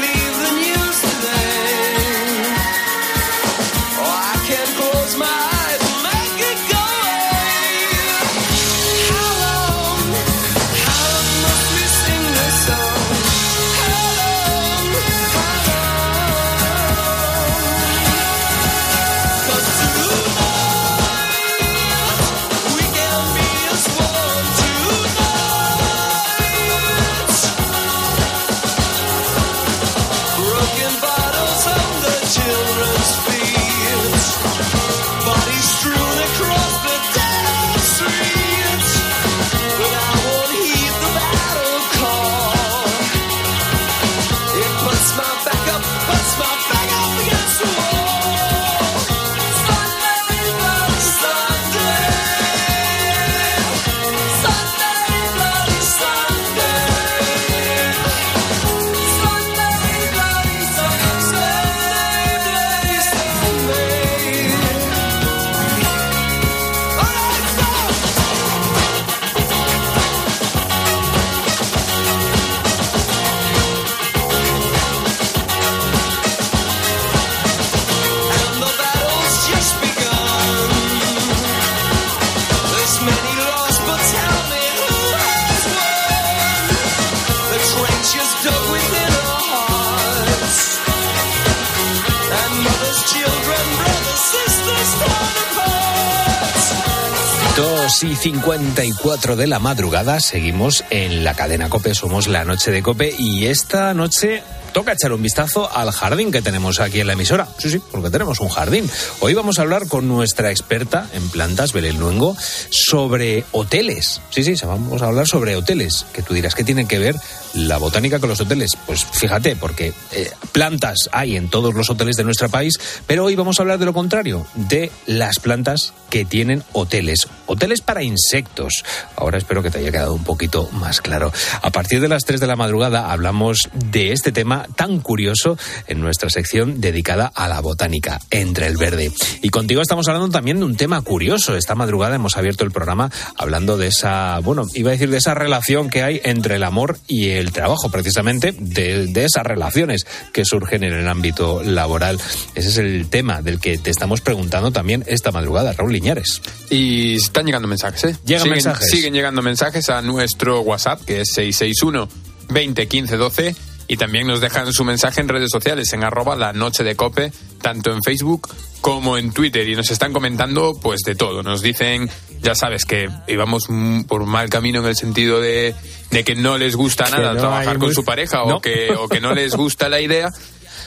54 de la madrugada, seguimos en la cadena Cope, somos la noche de Cope y esta noche toca echar un vistazo al jardín que tenemos aquí en la emisora. Sí, sí, porque tenemos un jardín. Hoy vamos a hablar con nuestra experta en plantas, Belén Luengo, sobre hoteles. Sí, sí, vamos a hablar sobre hoteles, que tú dirás, ¿qué tiene que ver la botánica con los hoteles? Pues fíjate, porque eh, plantas hay en todos los hoteles de nuestro país, pero hoy vamos a hablar de lo contrario, de las plantas que tienen hoteles. Hoteles para insectos. Ahora espero que te haya quedado un poquito más claro. A partir de las 3 de la madrugada hablamos de este tema tan curioso en nuestra sección dedicada a la botánica, Entre el Verde. Y contigo estamos hablando también de un tema curioso. Esta madrugada hemos abierto el programa hablando de esa, bueno, iba a decir de esa relación que hay entre el amor y el trabajo, precisamente de, de esas relaciones que surgen en el ámbito laboral. Ese es el tema del que te estamos preguntando también esta madrugada, Raúl Liñares. Y están llegando mensajes, ¿eh? Llegan siguen, mensajes. Siguen llegando mensajes a nuestro WhatsApp, que es 661 20 15 12. Y también nos dejan su mensaje en redes sociales, en arroba la noche de cope, tanto en Facebook como en Twitter y nos están comentando pues de todo. Nos dicen, ya sabes, que íbamos por mal camino en el sentido de, de que no les gusta nada no trabajar con su pareja No. o, que, o que no les gusta la idea.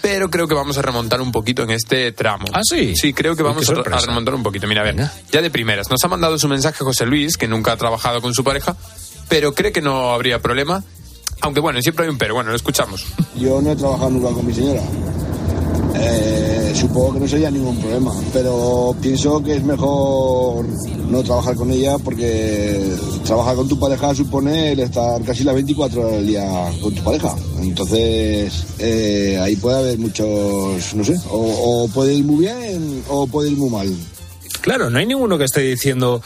Pero creo que vamos a remontar un poquito en este tramo. ¿Ah, sí? Sí, creo que vamos a remontar un poquito. Mira, a ver, ya de primeras. Nos ha mandado su mensaje José Luis, que nunca ha trabajado con su pareja, pero cree que no habría problema. Aunque bueno, siempre hay un pero. Bueno, lo escuchamos. Yo no he trabajado nunca con mi señora. Eh, supongo que no sería ningún problema, pero pienso que es mejor no trabajar con ella porque trabajar con tu pareja supone el estar casi las 24 horas del día con tu pareja. Entonces, eh, ahí puede haber muchos, no sé, o, o puede ir muy bien o puede ir muy mal. Claro, no hay ninguno que esté diciendo.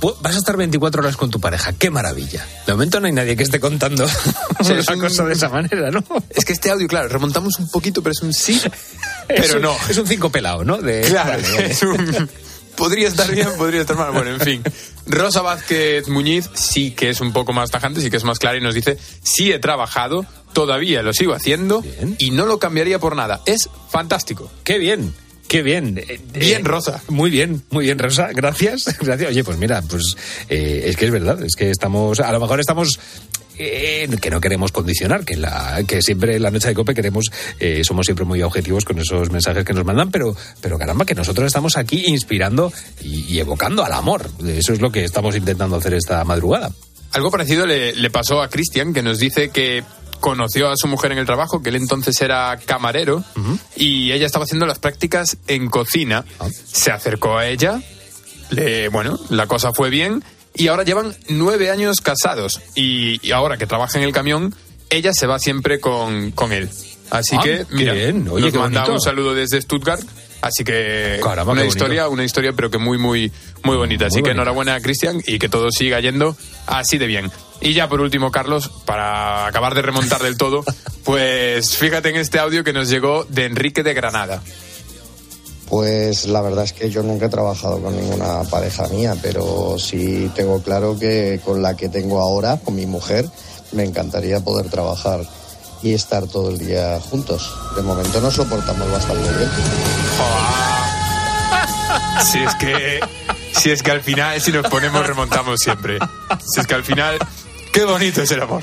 "Pu- Vas a estar 24 horas con tu pareja, qué maravilla. De momento no hay nadie que esté contando sea, una es un- cosa de esa manera, ¿no? Es que este audio, claro, remontamos un poquito, pero es un sí, pero un- no. Es un cinco pelado, ¿no? De, Claro, Vale, vale. es un- podría estar bien, podría estar mal. Bueno, en fin. Rosa Vázquez Muñiz sí que es un poco más tajante, sí que es más clara y nos dice, sí he trabajado, todavía lo sigo haciendo y no lo cambiaría por nada. Es fantástico. Qué bien. Qué bien. Eh, Bien, eh, Rosa. Muy bien, muy bien, Rosa. Gracias. Gracias. Oye, pues mira, pues eh, es que es verdad, es que estamos, a lo mejor estamos eh, que no queremos condicionar, que la, que siempre en la noche de cope queremos, eh, somos siempre muy objetivos con esos mensajes que nos mandan, pero, pero caramba, que nosotros estamos aquí inspirando y, y evocando al amor. Eso es lo que estamos intentando hacer esta madrugada. Algo parecido le, le pasó a Cristian, que nos dice que conoció a su mujer en el trabajo, que él entonces era camarero, y ella estaba haciendo las prácticas en cocina. Se acercó a ella, le, bueno, la cosa fue bien, y ahora llevan nueve años casados. Y, y ahora que trabaja en el camión, ella se va siempre con, con él. Así Ah, que, mira, bien. Oye, nos manda un saludo desde Stuttgart. Así que Caramba, una historia, una historia, pero que muy, muy, muy bonita. Así que enhorabuena, Cristian, y que todo siga yendo así de bien. Y ya por último, Carlos, para acabar de remontar del todo, pues fíjate en este audio que nos llegó de Enrique de Granada. Pues la verdad es que yo nunca he trabajado con ninguna pareja mía, pero sí tengo claro que con la que tengo ahora, con mi mujer, me encantaría poder trabajar y estar todo el día juntos. De momento nos soportamos bastante bien. Si es que, si es que al final, si nos ponemos, remontamos siempre. Si es que al final, qué bonito es el amor.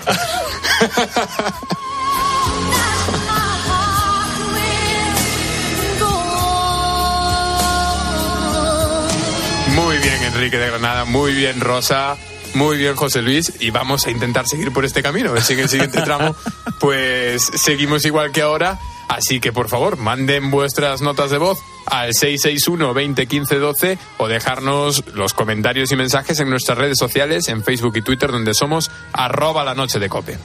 Muy bien, Enrique de Granada, muy bien, Rosa, muy bien, José Luis, y vamos a intentar seguir por este camino. En el siguiente tramo, pues seguimos igual que ahora. Así que, por favor, manden vuestras notas de voz al 661 20 15 12 o dejarnos los comentarios y mensajes en nuestras redes sociales, en Facebook y Twitter, donde somos arroba la noche de cope.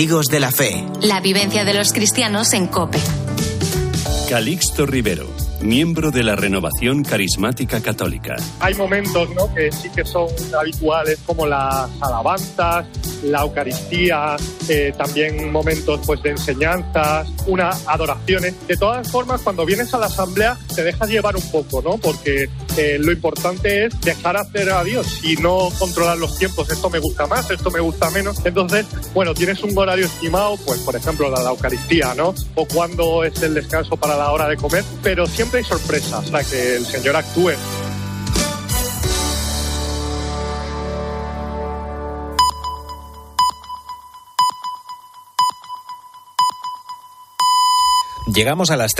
Testigos de la Fe. La vivencia de los cristianos en COPE. Calixto Rivero, miembro de la Renovación Carismática Católica. Hay momentos ¿no? que sí que son habituales, como las alabanzas, la Eucaristía, eh, también momentos pues, de enseñanzas, unas adoraciones. De todas formas, cuando vienes a la asamblea te dejas llevar un poco, ¿no? porque eh, lo importante es dejar hacer a Dios y no controlar los tiempos. Esto me gusta más, esto me gusta menos. Entonces, bueno, tienes un horario estimado, pues por ejemplo la, la Eucaristía, ¿no? O cuando es el descanso para la hora de comer, pero siempre hay sorpresas, para que el Señor actúe. Llegamos a las 3.